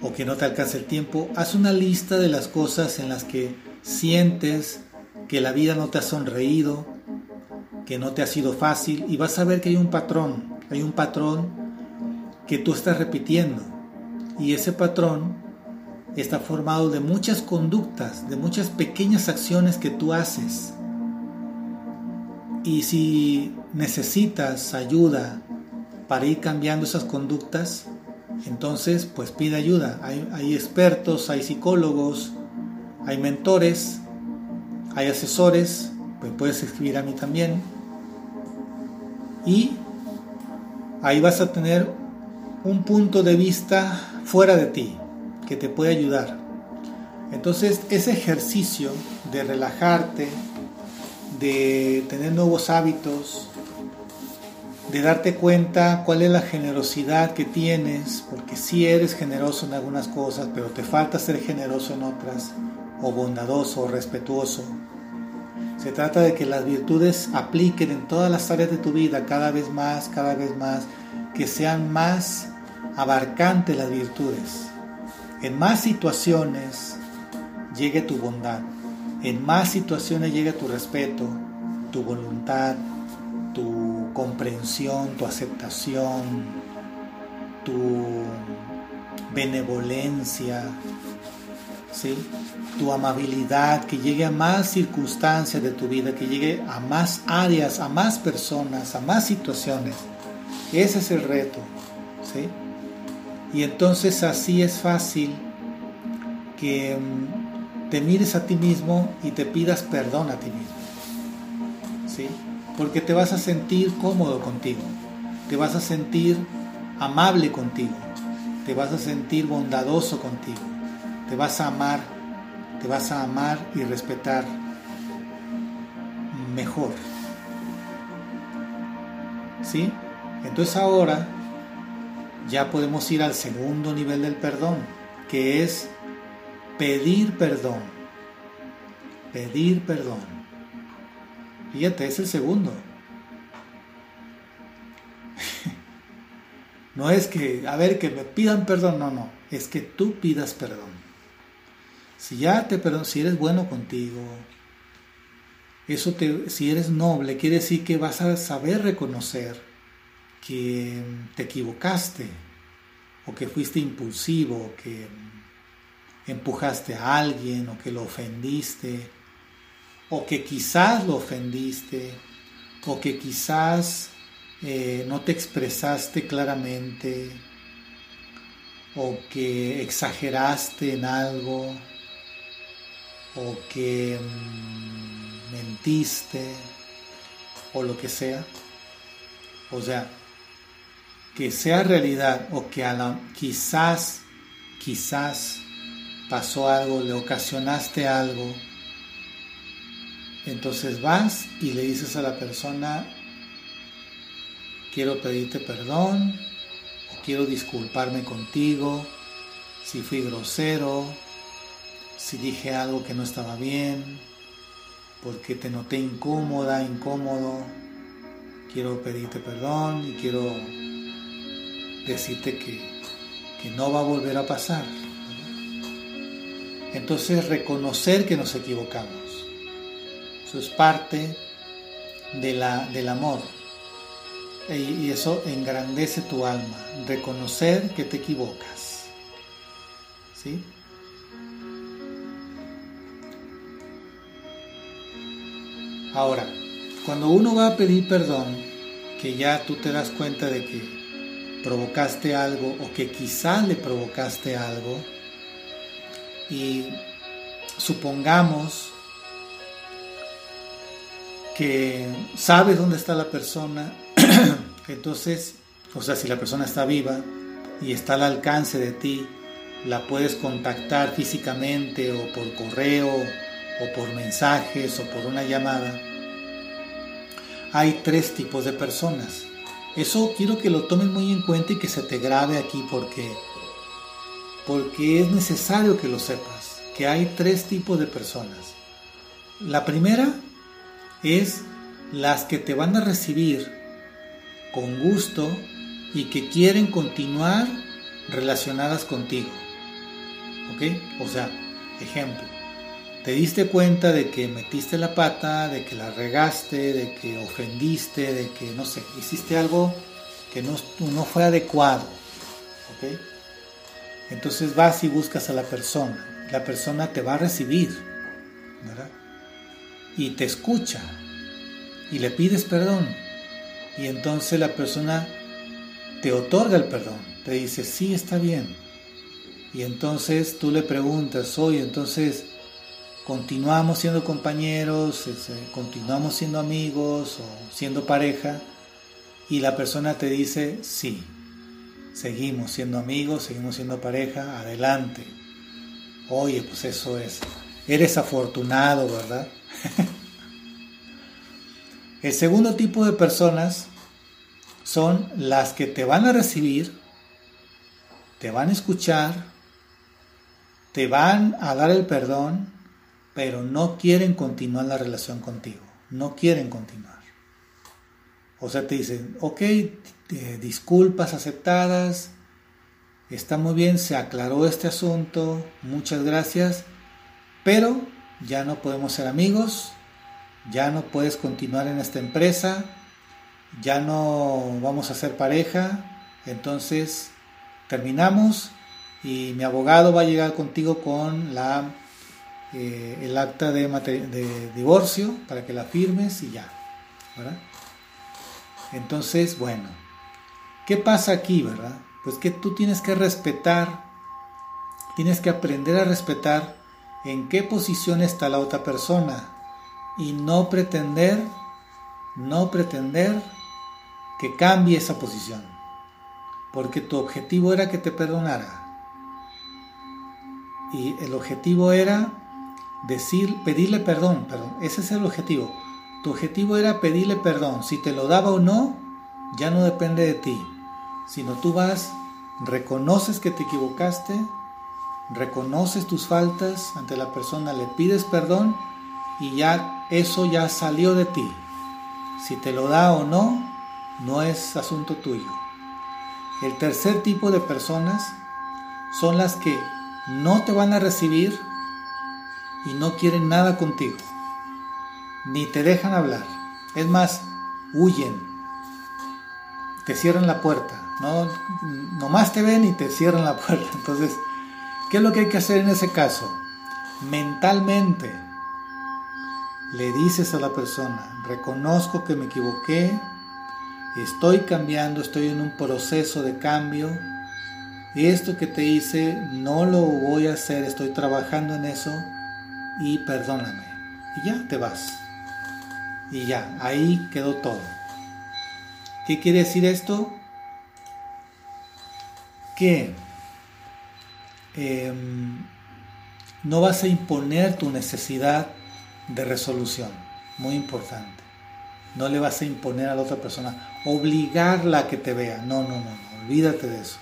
o que no te alcance el tiempo, haz una lista de las cosas en las que sientes que la vida no te ha sonreído, que no te ha sido fácil y vas a ver que hay un patrón, hay un patrón que tú estás repitiendo. Y ese patrón está formado de muchas conductas, de muchas pequeñas acciones que tú haces. Y si necesitas ayuda para ir cambiando esas conductas, entonces, pues pide ayuda. Hay, expertos, hay psicólogos, hay mentores, hay asesores, pues puedes escribir a mí también. Y ahí vas a tener un punto de vista fuera de ti que te puede ayudar. Entonces, ese ejercicio de relajarte, de tener nuevos hábitos, de darte cuenta cuál es la generosidad que tienes, porque si eres generoso en algunas cosas, pero te falta ser generoso en otras, o bondadoso, o respetuoso. Se trata de que las virtudes apliquen en todas las áreas de tu vida, cada vez más, cada vez más, que sean más abarcantes las virtudes. En más situaciones llegue tu bondad. en más situaciones llega tu respeto, tu voluntad, tu comprensión, tu aceptación, tu benevolencia, ¿sí? tu amabilidad, que llegue a más circunstancias de tu vida, que llegue a más áreas, a más personas, a más situaciones. Ese es el reto. ¿sí? Y entonces así es fácil que mm, te mires a ti mismo y te pidas perdón a ti mismo. ¿sí? Porque te vas a sentir cómodo contigo, te vas a sentir amable contigo, te vas a sentir bondadoso contigo, te vas a amar, te vas a amar y respetar mejor. ¿Sí? Entonces ahora ya podemos ir al segundo nivel del perdón, que es pedir perdón. Pedir perdón. Fíjate, es el segundo. No es que, a ver, que me pidan perdón, no, no, es que tú pidas perdón. Si ya te perdón, si eres bueno contigo, eso te, si eres noble, quiere decir que vas a saber reconocer que te equivocaste, o que fuiste impulsivo, o que empujaste a alguien, o que lo ofendiste, o que quizás lo ofendiste, o que quizás eh, no te expresaste claramente o que exageraste en algo o que mm, mentiste o lo que sea. O sea, que sea realidad o que a la, quizás, quizás pasó algo, le ocasionaste algo, entonces vas y le dices a la persona, quiero pedirte perdón o quiero disculparme contigo si fui grosero, si dije algo que no estaba bien, porque te noté incómoda, incómodo. Quiero pedirte perdón y quiero decirte que, que no va a volver a pasar. Entonces reconocer que nos equivocamos. Eso es parte de la, del amor y eso engrandece tu alma, reconocer que te equivocas. ¿Sí? Ahora, cuando uno va a pedir perdón, que ya tú te das cuenta de que provocaste algo o que quizá le provocaste algo, y supongamos que sabes dónde está la persona Entonces, o sea, si la persona está viva y está al alcance de ti, la puedes contactar físicamente o por correo o por mensajes o por una llamada. Hay tres tipos de personas. Eso quiero que lo tomes muy en cuenta y que se te grabe aquí porque porque es necesario que lo sepas, que hay tres tipos de personas. La primera es las que te van a recibir con gusto y que quieren continuar relacionadas contigo. ¿Ok? O sea, ejemplo, te diste cuenta de que metiste la pata, de que la regaste, de que ofendiste, de que, no sé, hiciste algo que no, no fue adecuado. Entonces vas y buscas a la persona. La persona te va a recibir, ¿verdad? Y te escucha. Y le pides perdón y entonces la persona te otorga el perdón, te dice, sí, está bien. Y entonces tú le preguntas, oye, entonces continuamos siendo compañeros, este, continuamos siendo amigos o siendo pareja. Y la persona te dice, sí, seguimos siendo amigos, seguimos siendo pareja, adelante. Oye, pues eso es. Eres afortunado, ¿verdad? El segundo tipo de personas son las que te van a recibir, te van a escuchar, te van a dar el perdón, pero no quieren continuar la relación contigo, no quieren continuar. O sea, te dicen, ok, disculpas aceptadas, está muy bien, se aclaró este asunto, muchas gracias, pero ya no podemos ser amigos, ya no puedes continuar en esta empresa, ya no vamos a ser pareja, entonces terminamos y mi abogado va a llegar contigo con la, eh, el acta de, de, divorcio para que la firmes y ya. Entonces, bueno, ¿qué pasa aquí, verdad? Pues que tú tienes que respetar, tienes que aprender a respetar en qué posición está la otra persona y no pretender, no pretender que cambie esa posición, porque tu objetivo era que te perdonara. Y el objetivo era decir, pedirle perdón, perdón, ese es el objetivo. Tu objetivo era pedirle perdón. Si te lo daba o no, ya no depende de ti. Sino tú vas, reconoces que te equivocaste, reconoces tus faltas ante la persona, le pides perdón y ya eso ya salió de ti. Si te lo da o no, no es asunto tuyo. El tercer tipo de personas son las que no te van a recibir y no quieren nada contigo, ni te dejan hablar. Es más, huyen, te cierran la puerta, no, nomás te ven y te cierran la puerta. Entonces, ¿qué es lo que hay que hacer en ese caso? Mentalmente, le dices a la persona, reconozco que me equivoqué, estoy cambiando, estoy en un proceso de cambio, esto que te hice no lo voy a hacer, estoy trabajando en eso y perdóname. Y ya te vas. Y ya, ahí quedó todo. ¿Qué quiere decir esto? Que em, no vas a imponer tu necesidad de resolución. Muy importante. No le vas a imponer a la otra persona, obligarla a que te vea. No, no, no, no. olvídate de eso.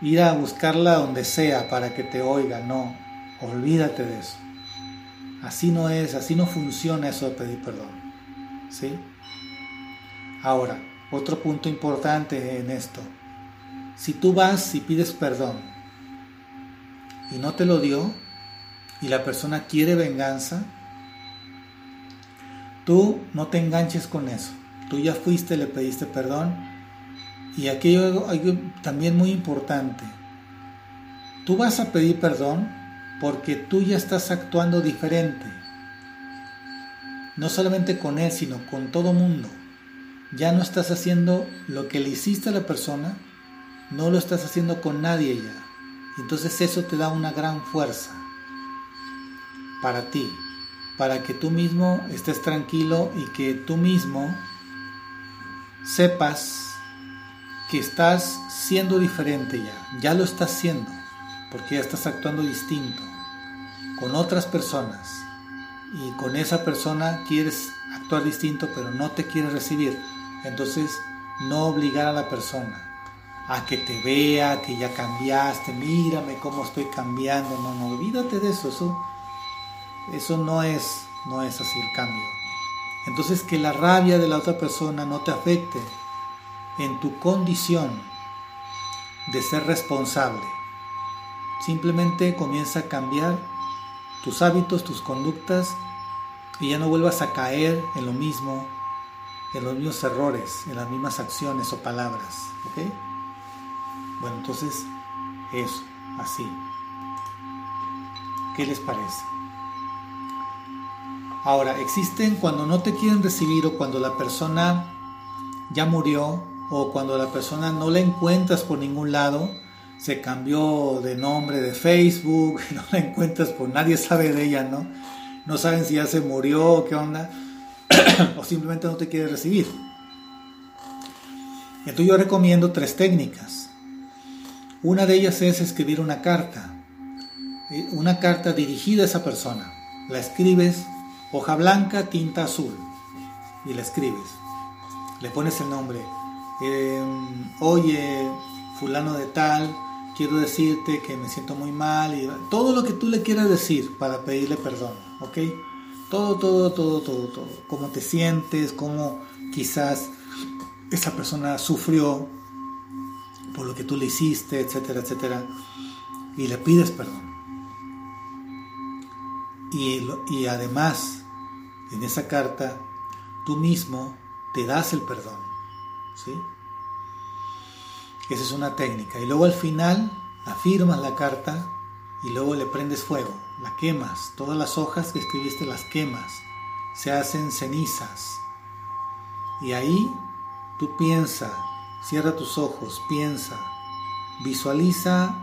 Ir a buscarla donde sea para que te oiga. No, olvídate de eso. Así no es, así no funciona eso de pedir perdón. ¿Sí? Ahora, otro punto importante en esto. Si tú vas y pides perdón y no te lo dio y la persona quiere venganza, tú no te enganches con eso. Tú ya fuiste, le pediste perdón. Y aquí hay algo también muy importante. Tú vas a pedir perdón porque tú ya estás actuando diferente. No solamente con él, sino con todo mundo. Ya no estás haciendo lo que le hiciste a la persona, no lo estás haciendo con nadie ya. Entonces eso te da una gran fuerza para ti, para que tú mismo estés tranquilo y que tú mismo sepas que estás siendo diferente ya, ya lo estás siendo, porque ya estás actuando distinto con otras personas y con esa persona quieres actuar distinto pero no te quiere recibir, entonces no obligar a la persona a que te vea, que ya cambiaste, mírame cómo estoy cambiando, no, no, olvídate de eso, eso, eso no es, no es así el cambio. Entonces que la rabia de la otra persona no te afecte en tu condición de ser responsable. Simplemente comienza a cambiar tus hábitos, tus conductas y ya no vuelvas a caer en lo mismo, en los mismos errores, en las mismas acciones o palabras. Bueno, entonces eso, así. ¿Qué les parece? Ahora, existen cuando no te quieren recibir o cuando la persona ya murió o cuando la persona no la encuentras por ningún lado, se cambió de nombre de Facebook, no la encuentras por nadie sabe de ella, ¿no? No saben si ya se murió o qué onda, o simplemente no te quiere recibir. Entonces yo recomiendo tres técnicas. Una de ellas es escribir una carta, eh, una carta dirigida a esa persona. La escribes hoja blanca, tinta azul, y la escribes. Le pones el nombre. Em, Oye, fulano de tal, quiero decirte que me siento muy mal y todo lo que tú le quieras decir para pedirle perdón, ¿ok? Todo, todo, todo, todo, todo. Cómo te sientes, cómo quizás esa persona sufrió por lo que tú le hiciste, etcétera, etcétera. Y le pides perdón. Y, y además, en esa carta, tú mismo te das el perdón. ¿sí? Esa es una técnica. Y luego al final afirmas la carta y luego le prendes fuego, la quemas. Todas las hojas que escribiste las quemas. Se hacen cenizas. Y ahí tú piensa, cierra tus ojos, piensa, visualiza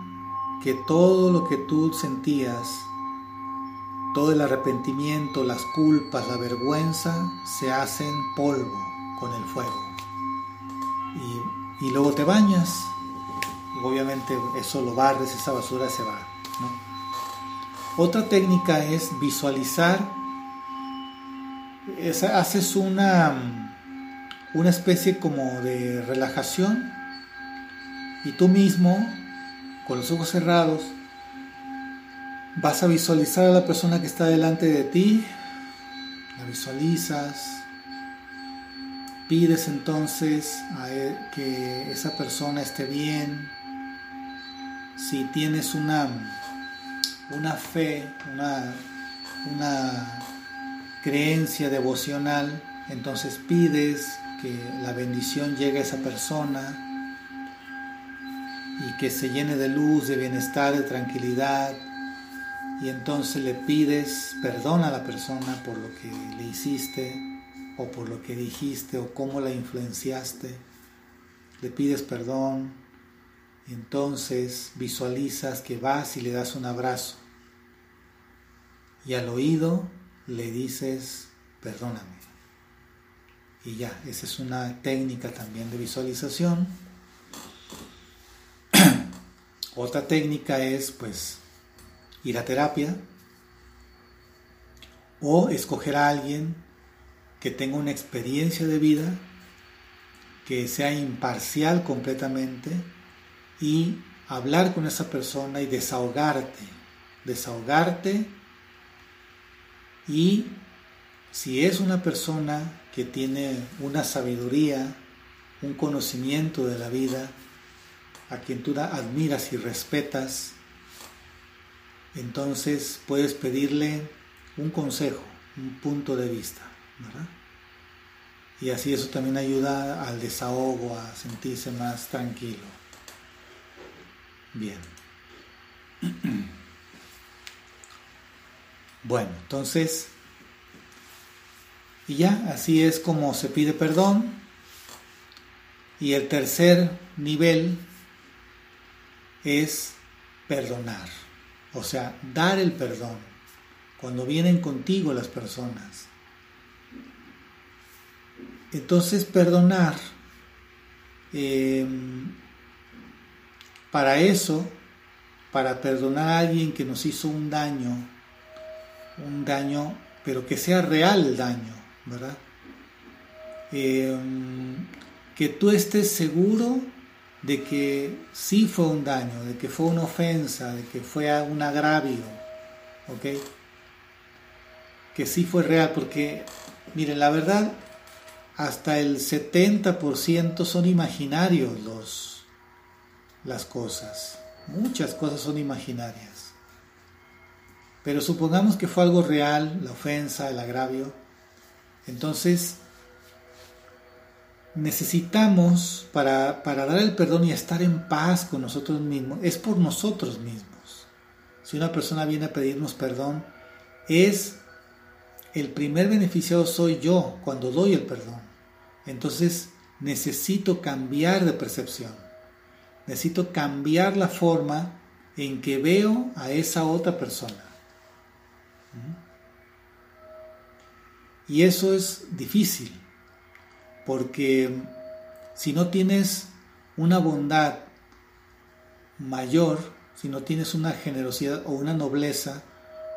que todo lo que tú sentías, todo el arrepentimiento, las culpas, la vergüenza, se hacen polvo con el fuego. Y, luego te bañas, obviamente eso lo barres, esa basura se va. Otra técnica es visualizar, haces una, una especie como de relajación y tú mismo con los ojos cerrados, vas a visualizar a la persona que está delante de ti, la visualizas, pides entonces a que esa persona esté bien, si tienes una, una fe, una, una creencia devocional, entonces pides que la bendición llegue a esa persona, y que se llene de luz, de bienestar, de tranquilidad. Y entonces le pides perdón a la persona por lo que le hiciste o por lo que dijiste o cómo la influenciaste. Le pides perdón entonces visualizas que vas y le das un abrazo. Y al oído le dices, perdóname. Y ya, esa es una técnica también de visualización otra técnica es pues ir a terapia o escoger a alguien que tenga una experiencia de vida, que sea imparcial completamente y hablar con esa persona y desahogarte, desahogarte. Y si es una persona que tiene una sabiduría, un conocimiento de la vida, a quien tú admiras y respetas, entonces puedes pedirle un consejo, un punto de vista, Y así eso también ayuda al desahogo, a sentirse más tranquilo. Bien. Bueno, entonces, y ya, así es como se pide perdón. Y el tercer nivel es perdonar, o sea, dar el perdón cuando vienen contigo las personas. Entonces, perdonar, em, para eso, para perdonar a alguien que nos hizo un daño, un daño, pero que sea real daño, ¿verdad? Em, que tú estés seguro de que sí fue un daño, de que fue una ofensa, de que fue un agravio, ¿ok? Que sí fue real, porque, miren, la verdad, hasta el 70% son imaginarios los, las cosas. Muchas cosas son imaginarias. Pero supongamos que fue algo real, la ofensa, el agravio. Entonces, necesitamos para, dar el perdón y estar en paz con nosotros mismos, es por nosotros mismos. Si una persona viene a pedirnos perdón, es el primer beneficiado soy yo cuando doy el perdón. Entonces necesito cambiar de percepción. Necesito cambiar la forma en que veo a esa otra persona. Y eso es difícil porque si no tienes una bondad mayor, si no tienes una generosidad o una nobleza,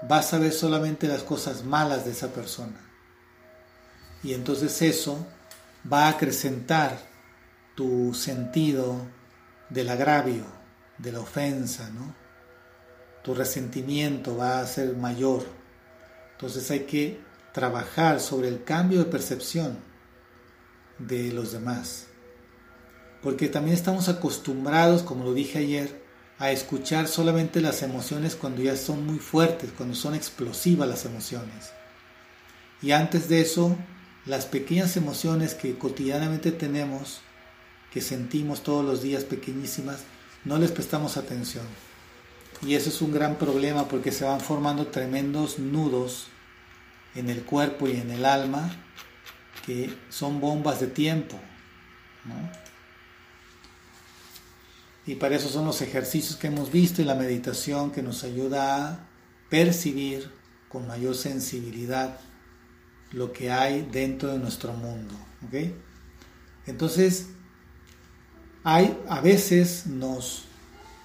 vas a ver solamente las cosas malas de esa persona. Y entonces eso va a acrecentar tu sentido del agravio, de la ofensa, ¿no? Tu resentimiento va a ser mayor. Entonces hay que trabajar sobre el cambio de percepción de los demás. Porque también estamos acostumbrados, como lo dije ayer, a escuchar solamente las emociones cuando ya son muy fuertes, cuando son explosivas las emociones. Y antes de eso, las pequeñas emociones que cotidianamente tenemos, que sentimos todos los días pequeñísimas, no les prestamos atención. Y eso es un gran problema porque se van formando tremendos nudos en el cuerpo y en el alma que son bombas de tiempo. Y para eso son los ejercicios que hemos visto y la meditación que nos ayuda a percibir con mayor sensibilidad lo que hay dentro de nuestro mundo. Entonces, hay, a veces nos,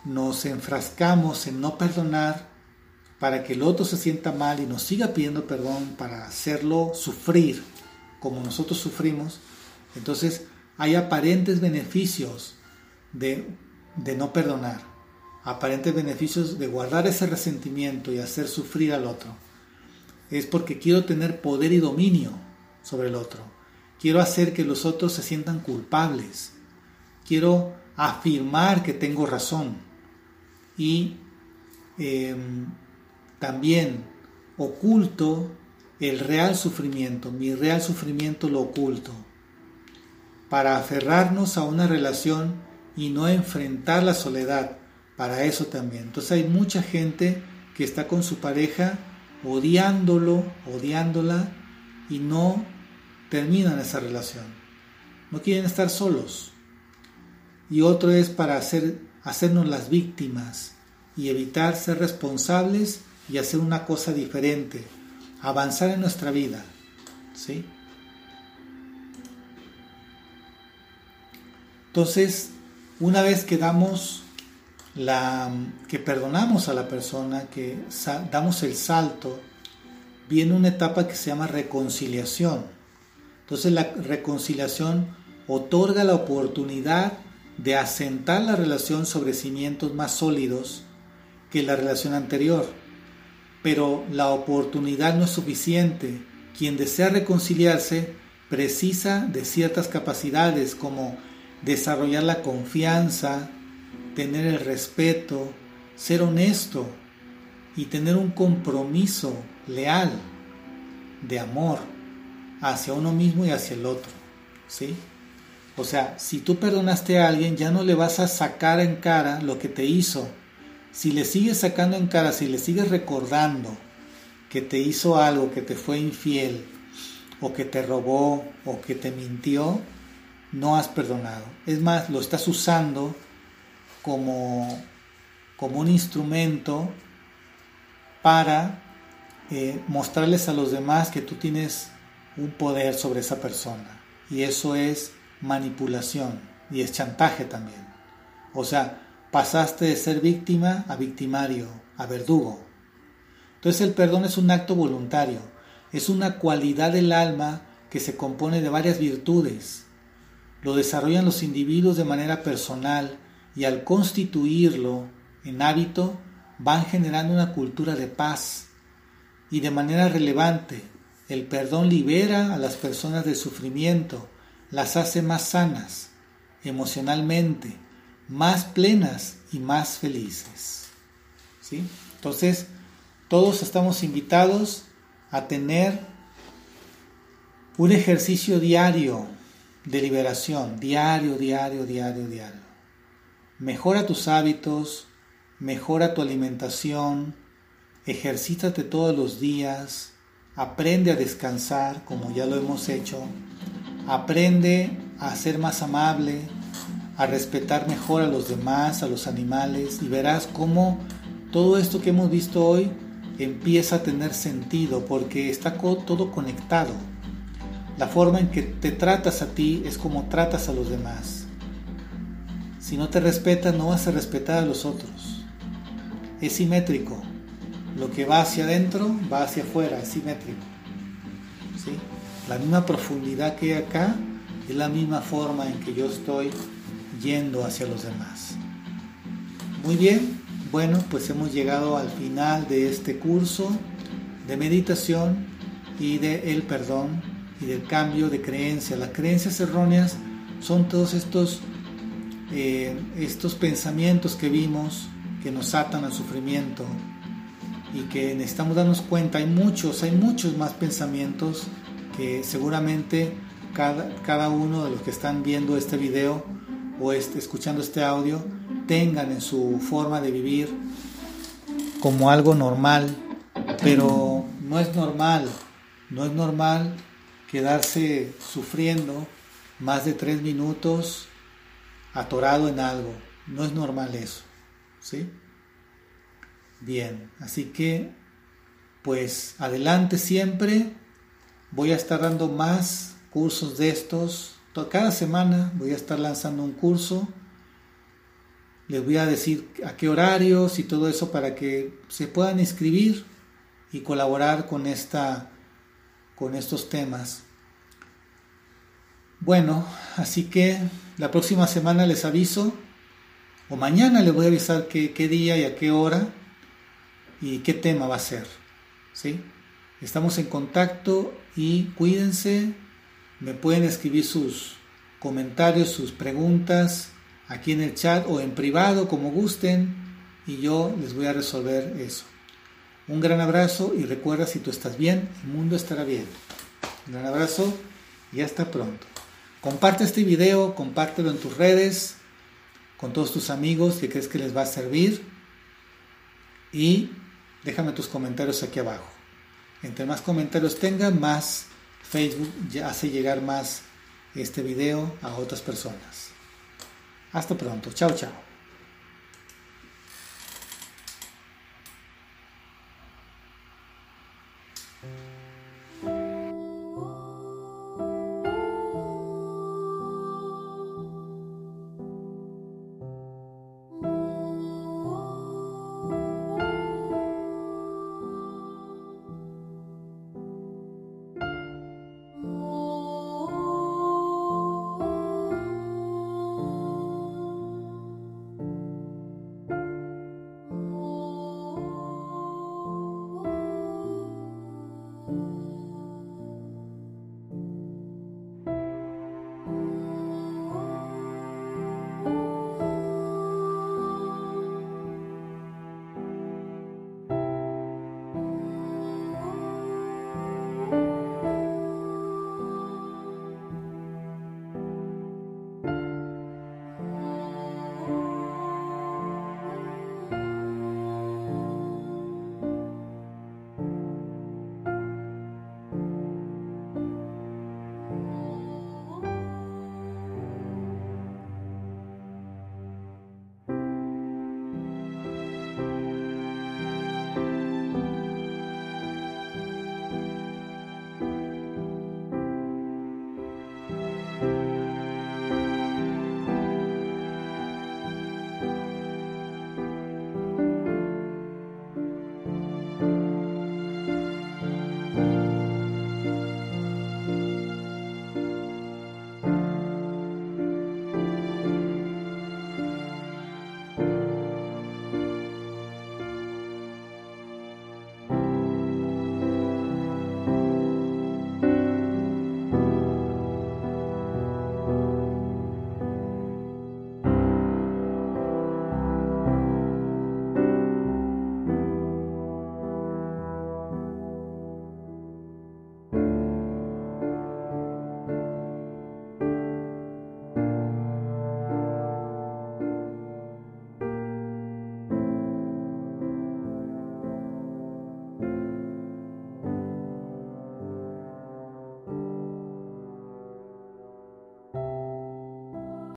nos enfrascamos en no perdonar para que el otro se sienta mal y nos siga pidiendo perdón para hacerlo sufrir como nosotros sufrimos. Entonces, hay aparentes beneficios de de no perdonar, aparentes beneficios de guardar ese resentimiento y hacer sufrir al otro, es porque quiero tener poder y dominio sobre el otro. Quiero hacer que los otros se sientan culpables. Quiero afirmar que tengo razón. Y em, también oculto el real sufrimiento, mi real sufrimiento lo oculto, para aferrarnos a una relación y no enfrentar la soledad para eso también. Entonces hay mucha gente que está con su pareja odiándolo, odiándola y no terminan esa relación. No quieren estar solos. Y otro es para hacer, hacernos las víctimas y evitar ser responsables y hacer una cosa diferente, avanzar en nuestra vida. ¿Sí? Entonces, una vez que damos la que perdonamos a la persona, que damos el salto, viene una etapa que se llama reconciliación. Entonces la reconciliación otorga la oportunidad de asentar la relación sobre cimientos más sólidos que la relación anterior. Pero la oportunidad no es suficiente. Quien desea reconciliarse precisa de ciertas capacidades como desarrollar la confianza, tener el respeto, ser honesto y tener un compromiso leal de amor hacia uno mismo y hacia el otro. ¿Sí? O sea, si tú perdonaste a alguien, ya no le vas a sacar en cara lo que te hizo. Si le sigues sacando en cara, si le sigues recordando que te hizo algo, que te fue infiel, o que te robó, o que te mintió, no has perdonado. Es más, lo estás usando como, como un instrumento para eh, mostrarles a los demás que tú tienes un poder sobre esa persona. Y eso es manipulación y es chantaje también. O sea, pasaste de ser víctima a victimario, a verdugo. Entonces el perdón es un acto voluntario, es una cualidad del alma que se compone de varias virtudes lo desarrollan los individuos de manera personal y al constituirlo en hábito van generando una cultura de paz y de manera relevante el perdón libera a las personas del sufrimiento, las hace más sanas emocionalmente, más plenas y más felices. ¿Sí? Entonces, todos estamos invitados a tener un ejercicio diario de liberación, diario, diario, diario, diario. Mejora tus hábitos, mejora tu alimentación, ejercítate todos los días, aprende a descansar como ya lo hemos hecho, aprende a ser más amable, a respetar mejor a los demás, a los animales y verás cómo todo esto que hemos visto hoy empieza a tener sentido porque está todo conectado. La forma en que te tratas a ti es como tratas a los demás. Si no te respetas, no vas a respetar a los otros. Es simétrico. Lo que va hacia adentro va hacia afuera, es simétrico. ¿Sí? La misma profundidad que hay acá es la misma forma en que yo estoy yendo hacia los demás. Muy bien, bueno, pues hemos llegado al final de este curso de meditación y de el perdón y del cambio de creencia. Las creencias erróneas son todos estos, eh, estos pensamientos que vimos que nos atan al sufrimiento y que necesitamos darnos cuenta, hay muchos, hay muchos más pensamientos que seguramente cada, cada uno de los que están viendo este video o este, escuchando este audio tengan en su forma de vivir como algo normal, pero no es normal, no es normal quedarse sufriendo más de tres minutos atorado en algo. No es normal eso. ¿Sí? Bien, así que pues adelante siempre. Voy a estar dando más cursos de estos. Cada semana voy a estar lanzando un curso. Les voy a decir a qué horarios y todo eso para que se puedan inscribir y colaborar con esta con estos temas. Bueno, así que la próxima semana les aviso, o mañana les voy a avisar qué, día y a qué hora y qué tema va a ser. ¿sí? Estamos en contacto y cuídense, me pueden escribir sus comentarios, sus preguntas aquí en el chat o en privado como gusten y yo les voy a resolver eso. Un gran abrazo y recuerda si tú estás bien, el mundo estará bien. Un gran abrazo y hasta pronto. Comparte este video, compártelo en tus redes, con todos tus amigos que crees que les va a servir y déjame tus comentarios aquí abajo. Entre más comentarios tenga, más Facebook hace llegar más este video a otras personas. Hasta pronto. Chao, chao.